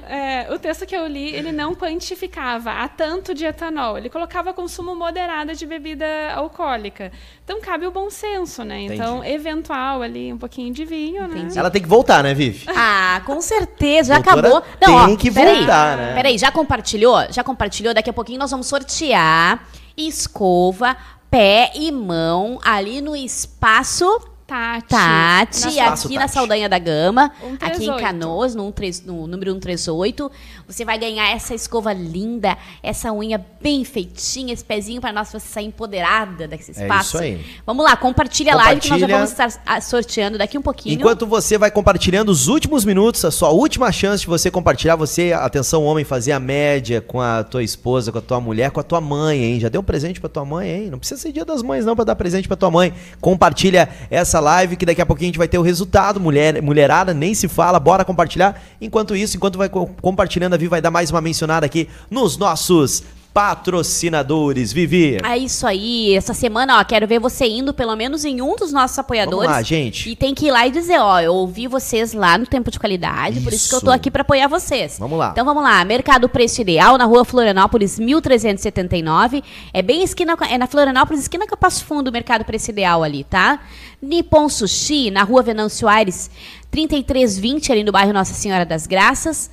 É, o texto que eu li, ele não quantificava a tanto de etanol. Ele colocava consumo moderado de bebida alcoólica. Então cabe o bom senso, né? Então, eventual ali, um pouquinho de vinho, né? Entendi. Ela tem que voltar, né, Vivi? Ah, com certeza. Já Doutora, acabou. Não, tem ó, que peraí, voltar, né? Peraí, já compartilhou? Já compartilhou? Daqui a pouquinho nós vamos sortear escova, pé e mão ali no espaço Tati. Tati, Na- aqui na Tati. Saldanha da Gama, 138. aqui em Canoas, no, 13 no número 138. Você vai ganhar essa escova linda, essa unha bem feitinha, esse pezinho para nós você sair empoderada desse É espaço. isso aí. Vamos lá, compartilha a live que nós já vamos estar ah, sorteando daqui um pouquinho. Enquanto você vai compartilhando os últimos minutos, a sua última chance de você compartilhar, você, atenção homem, fazer a média com a tua esposa, com a tua mulher, com a tua mãe, hein? Já deu um presente pra tua mãe, hein? Não precisa ser dia das mães não pra dar presente pra tua mãe. Compartilha essa live que daqui a pouquinho a gente vai ter o resultado. Mulher, mulherada, nem se fala, bora compartilhar. Enquanto isso, enquanto vai co- compartilhando, a Vi vai dar mais uma mencionada aqui nos nossos patrocinadores. Vivi. É isso aí. Essa semana, ó, quero ver você indo pelo menos em um dos nossos apoiadores. Vamos lá, gente. E tem que ir lá e dizer, ó, eu ouvi vocês lá no Tempo de Qualidade, por isso que eu tô Isso. aqui pra apoiar vocês. Vamos lá. Então vamos lá. Mercado Preço Ideal, na rua Florianópolis, 1379. É bem esquina, é na Florianópolis, esquina com a Passo Fundo, o Mercado Preço Ideal ali, tá? Nippon Sushi, na rua Venâncio Aires, 3320, ali no bairro Nossa Senhora das Graças.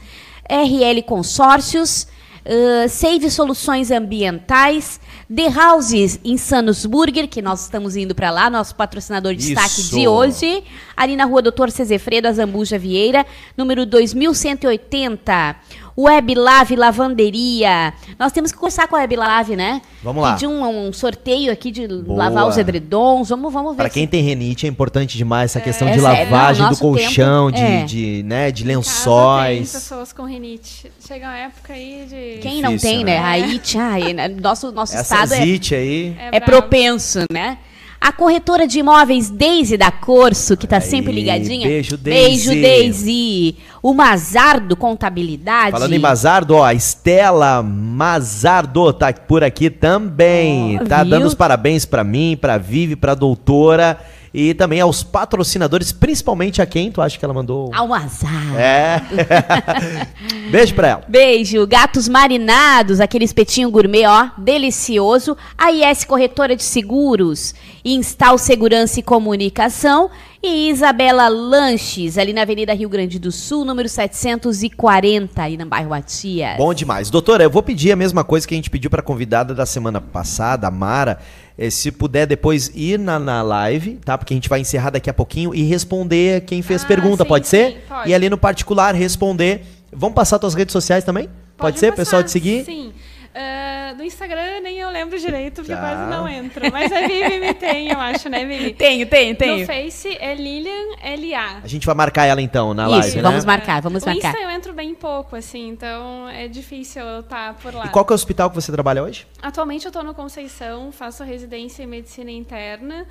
RL Consórcios, uh, Save Soluções Ambientais, The Houses Insanos Burger, que nós estamos indo para lá, nosso patrocinador de destaque Isso. de hoje, ali na rua Doutor Cezefredo, Azambuja Vieira, número 2180. Web Lave Lavanderia. Nós temos que conversar com a Web Lave, né? Vamos lá. Pedir um, um sorteio aqui de Boa. lavar os edredons. Vamos, vamos ver. Pra se- quem tem renite, é importante demais essa questão É de lavagem não, do colchão, tempo- de, é. de, né, de lençóis. Tem pessoas com rinite. Chega uma época aí de. Quem não Difícil, tem, né? né? Aí, tchá, aí, né? nosso, nosso Essa estado é, aí. é brabo. propenso, né? A corretora de imóveis Daisy da Corso, que tá Aí, sempre ligadinha. beijo, Beijo, Daisy. Daisy. O Mazardo Contabilidade. Falando em Mazardo, ó, a Estela Mazardo tá por aqui também. Ó, tá viu? dando os parabéns pra mim, pra Vivi, pra doutora e também aos patrocinadores, principalmente a quem tu acha que ela mandou? Ao Mazardo. É. <laughs> Beijo pra ela. Beijo, gatos marinados, aquele espetinho gourmet, ó, delicioso. A IS Corretora de Seguros, Instal Segurança e Comunicação. E Isabela Lanches, ali na Avenida Rio Grande do Sul, número 740, ali no bairro Matias. Bom demais. Doutora, eu vou pedir a mesma coisa que a gente pediu pra convidada da semana passada, a Mara. eh, se puder depois ir na, na live, tá? Porque a gente vai encerrar daqui a pouquinho e responder quem fez Ah, pergunta, sim, pode sim, ser? pode. E ali no particular responder. Vamos passar tuas redes sociais também? Pode, ser, passar, pessoal, de seguir? Sim. Ah, no Instagram nem eu lembro direito, porque Tá. quase não entro. Mas a Vivi me tem, eu acho, né, Vivi? <laughs> Tenho, tenho, No Face é Lilian LA. A gente vai marcar ela então na Isso, live, né? vamos marcar, vamos o marcar. Insta eu entro bem pouco, assim, então é difícil eu estar por lá. E qual que é o hospital que você trabalha hoje? Atualmente eu tô no Conceição, faço residência em medicina interna,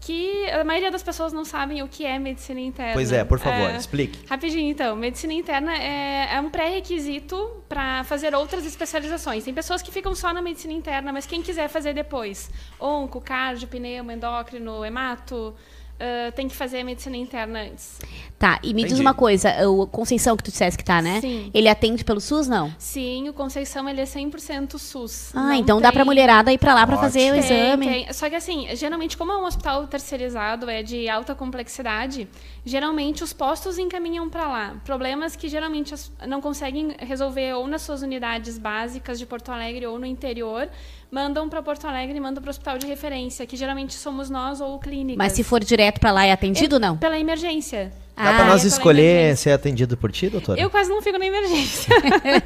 que a maioria das pessoas não sabem o que é medicina interna. Pois é, por favor, É, explique. Rapidinho, então. Medicina interna é, é um pré-requisito para fazer outras especializações. Tem pessoas que ficam só na medicina interna, mas quem quiser fazer depois, onco, cardio, pneumo, endócrino, hemato, ah, tem que fazer a medicina interna antes. Tá, e me diz Entendi. uma coisa, o Conceição que tu disseste que tá, né? Sim. Ele atende pelo SUS, não? Sim, o Conceição ele é 100% SUS. Ah, Não então dá pra tem- mulherada ir pra lá pra Ótimo. fazer o Tem, exame. tem. Só que assim, geralmente, como é um hospital terceirizado, é de alta complexidade, geralmente os postos encaminham para lá. Problemas que geralmente não conseguem resolver ou nas suas unidades básicas de Porto Alegre ou no interior, mandam para Porto Alegre e mandam para o hospital de referência, que geralmente somos nós ou clínicas. Mas se for direto pra lá é atendido ou não? Pela emergência. Dá Ah, pra nós é escolher ser atendido por ti, doutora? Eu quase não fico na emergência.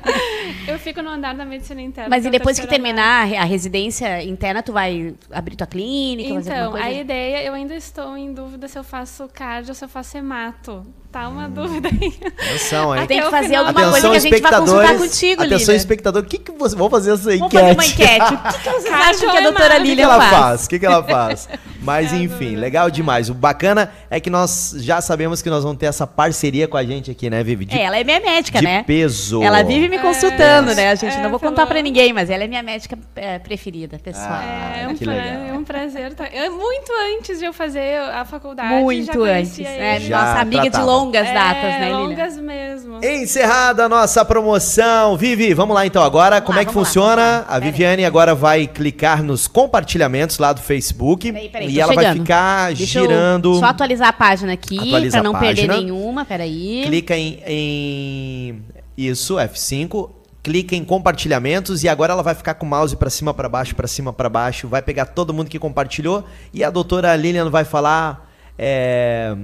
<laughs> eu fico no andar da medicina interna. Mas e é depois que terceiro andar. terminar a residência interna, tu vai abrir tua clínica, fazer Então, a ideia, eu ainda estou em dúvida se eu faço cardio ou se eu faço hemato. Tá uma dúvida aí. Atenção, hein? Tem que fazer final. alguma coisa que a gente vai consultar contigo, Atenção, Lilian. espectador. O que, que você... Vamos fazer essa enquete. Vamos fazer uma enquete. <laughs> O que, que vocês acham que a ou doutora hemato? O que, que Lilian ela faz? faz? O que, que ela faz? <laughs> Mas É a enfim, dúvida. legal demais. O bacana é que nós já sabemos que nós vamos ter essa parceria com a gente aqui, né, Vivi? De, É, ela é minha médica, de né? peso. Ela vive me consultando, né, gente? é, não vou pelo- contar pra ninguém, mas ela é minha médica é, preferida, pessoal. Ah, É um, que pra- legal. é um prazer. tá- é Muito antes de eu fazer a faculdade. já Muito antes. É, nossa amiga tratava. de longas É, datas, né, Lilian? Longas mesmo. Encerrada a nossa promoção. Vivi, vamos lá então agora. Vamos Como lá, é que funciona? lá. A Viviane agora vai clicar nos compartilhamentos lá do Facebook. Peraí, peraí, e ela vai chegando. ficar Deixa eu girando. só atualizar a página aqui, Atualiza pra não perder nenhuma, peraí. Clica em, em- Isso, F5. Clica em compartilhamentos e agora ela vai ficar com o mouse pra cima, pra baixo, pra cima, pra baixo. Vai pegar todo mundo que compartilhou e a doutora Lilian vai falar. é,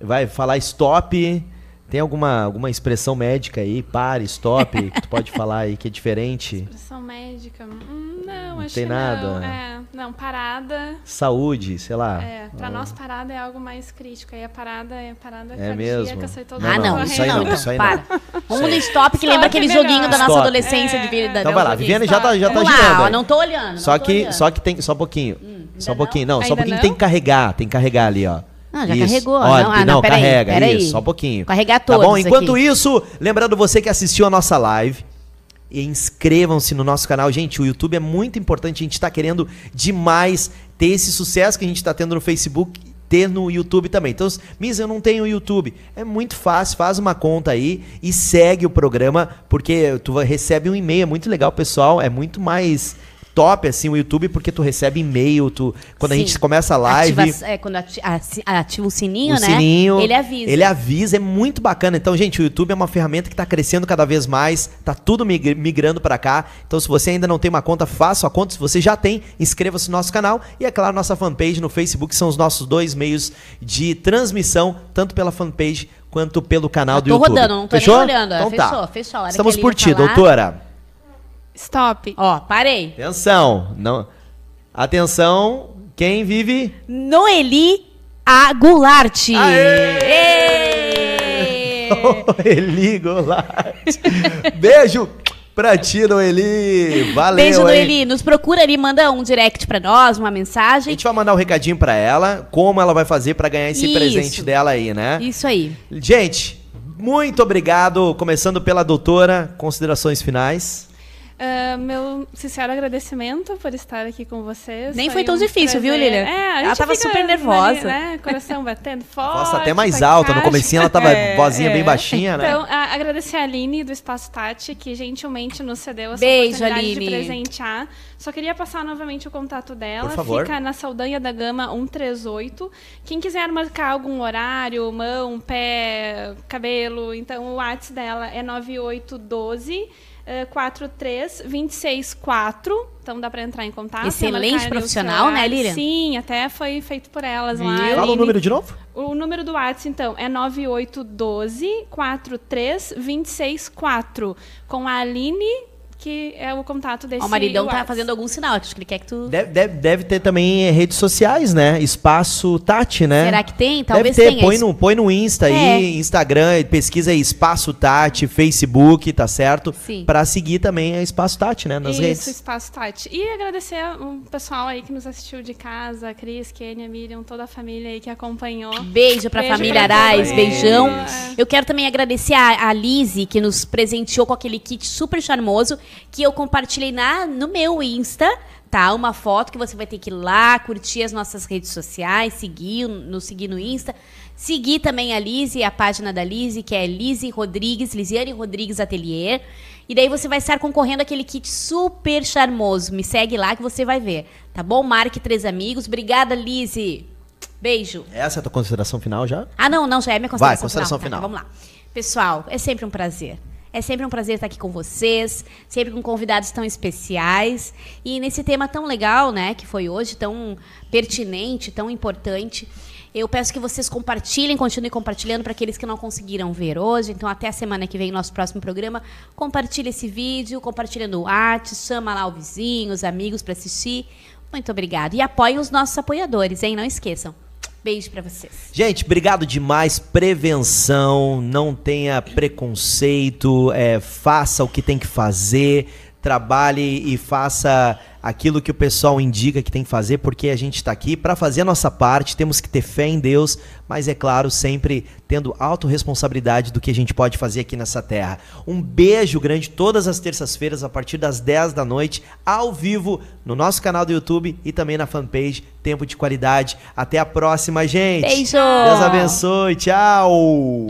vai falar stop. Tem alguma, alguma expressão médica aí? Pare, stop, que <laughs> tu pode falar aí que é diferente? Expressão médica. Hum, não, Não acho tem que nada, não. É, não, parada. Saúde, sei lá. É, pra nós parada é algo mais crítico. Aí a parada é parada É cardíaca, mesmo? sai todo Não, ah, não, isso aí não, então, isso aí para. Vamos no stop, que lembra aquele é melhor. joguinho da nossa Stop. adolescência de É. vida. Então né, vai lá. Viviane já tá, já tá girando. ó, aí. não tô olhando. Só não tô que, olhando. só que tem, só um pouquinho. só um não? pouquinho, não, só um pouquinho não? tem que carregar, tem que carregar ali, ó. Não, já Isso. carregou. Ó, Não, ah, não, peraí, carrega, peraí. isso, só um pouquinho. Carregar Tá bom? todos Enquanto aqui. isso, lembrando você que assistiu a nossa live, inscrevam-se no nosso canal. Gente, o YouTube é muito importante, a gente está querendo demais ter esse sucesso que a gente está tendo no Facebook ter no YouTube também. Então, Misa, eu não tenho YouTube. É muito fácil, faz uma conta aí e segue o programa, porque tu recebe um e-mail, é muito legal, pessoal, é muito mais top, assim, o YouTube, porque tu recebe e-mail, tu, quando Sim. a gente começa a live... Ativa, é, quando ativa o sininho, o né? sininho, ele avisa. Ele avisa, é muito bacana. Então, gente, o YouTube é uma ferramenta que está crescendo cada vez mais, tá tudo migrando para cá. Então, se você ainda não tem uma conta, faça a conta. Se você já tem, inscreva-se no nosso canal. E, é claro, nossa fanpage no Facebook são os nossos dois meios de transmissão, tanto pela fanpage quanto pelo canal Eu do YouTube. Tô rodando, não tô fechou? nem olhando. Então, fechou, tá. fechou. Estamos por ti, doutora. Stop. Ó, parei. Atenção. Não... Atenção. Quem vive? Noeli Agulart. <laughs> Noeli Goulart. Beijo pra ti, Noeli. Valeu, Beijo, Noeli. Nos procura ali, manda um direct pra nós, uma mensagem. A gente vai mandar um recadinho pra ela, como ela vai fazer pra ganhar esse Isso. presente dela aí, né? Isso aí. Gente, muito obrigado. Começando pela doutora, considerações finais. Uh, meu sincero agradecimento por estar aqui com vocês. Nem foi, foi tão um difícil, prazer. viu, Lilian? É, a ela tava super nervosa. Ali, né? Coração batendo forte. Nossa, até mais alta. No comecinho ela tava é, vozinha é. bem baixinha, né? Então, a, agradecer a Aline do Espaço Tati, que gentilmente nos cedeu essa Beijo, oportunidade Aline. de presentear. Só queria passar novamente o contato dela. Por favor. Fica na Saldanha da Gama 138. Quem quiser marcar algum horário, mão, pé, cabelo, então o WhatsApp dela é 9812 43 26 4. Então dá para entrar em contato. Excelente profissional, né, Lilian? Sim, até foi feito por elas Viu? lá. Fala o número de novo? O número do WhatsApp, então, é 9812 43 26 4. Com a Aline que é o contato desse Ó, o maridão tá fazendo algum sinal, acho que ele quer que tu... Deve, deve, deve ter também redes sociais, né? Espaço Tati, né? Será que tem? Talvez deve ter. tenha. Põe no, põe no Insta É. aí, Instagram, pesquisa aí Espaço Tati, Facebook, tá certo? Sim. Pra seguir também a Espaço Tati, né? Nas Isso, redes. Espaço Tati. E agradecer o pessoal aí que nos assistiu de casa, a Cris, Kênia, Miriam, toda a família aí que acompanhou. Beijo pra Beijo família pra beijão. É. Eu quero também agradecer a, a Lizzie, que nos presenteou com aquele kit super charmoso, que eu compartilhei na, no meu Insta, tá? Uma foto que você vai ter que ir lá, curtir as nossas redes sociais, seguir, nos seguir no Insta. Seguir também a Lizzie, a página da Lizzie, que é Lizzie Rodrigues, Lisiane Rodrigues Atelier. E daí você vai estar concorrendo aquele kit super charmoso. Me segue lá que você vai ver, tá bom? Marque três amigos. Obrigada, Lizzie. Beijo. Essa é a tua consideração final já? Ah, não, não, já é minha consideração, Vai, consideração final. final. Tá, vamos lá. Pessoal, é sempre um prazer. É sempre um prazer estar aqui com vocês, sempre com convidados tão especiais. E nesse tema tão legal, né, que foi hoje, tão pertinente, tão importante. Eu peço que vocês compartilhem, continuem compartilhando para aqueles que não conseguiram ver hoje. Então, até a semana que vem, nosso próximo programa. Compartilhe esse vídeo, compartilha no WhatsApp, chama lá o vizinho, os amigos para assistir. Muito obrigado. E apoiem os nossos apoiadores, hein? Não esqueçam. Beijo para vocês. Gente, obrigado demais. Prevenção, não tenha preconceito, é, faça o que tem que fazer, trabalhe e faça aquilo que o pessoal indica que tem que fazer, porque a gente está aqui para fazer a nossa parte, temos que ter fé em Deus, mas é claro, sempre tendo autorresponsabilidade do que a gente pode fazer aqui nessa terra. Um beijo grande todas as terças-feiras, a partir das 10 da noite, ao vivo, no nosso canal do YouTube e também na fanpage Tempo de Qualidade. Até a próxima, gente! Beijo! Deus abençoe, tchau!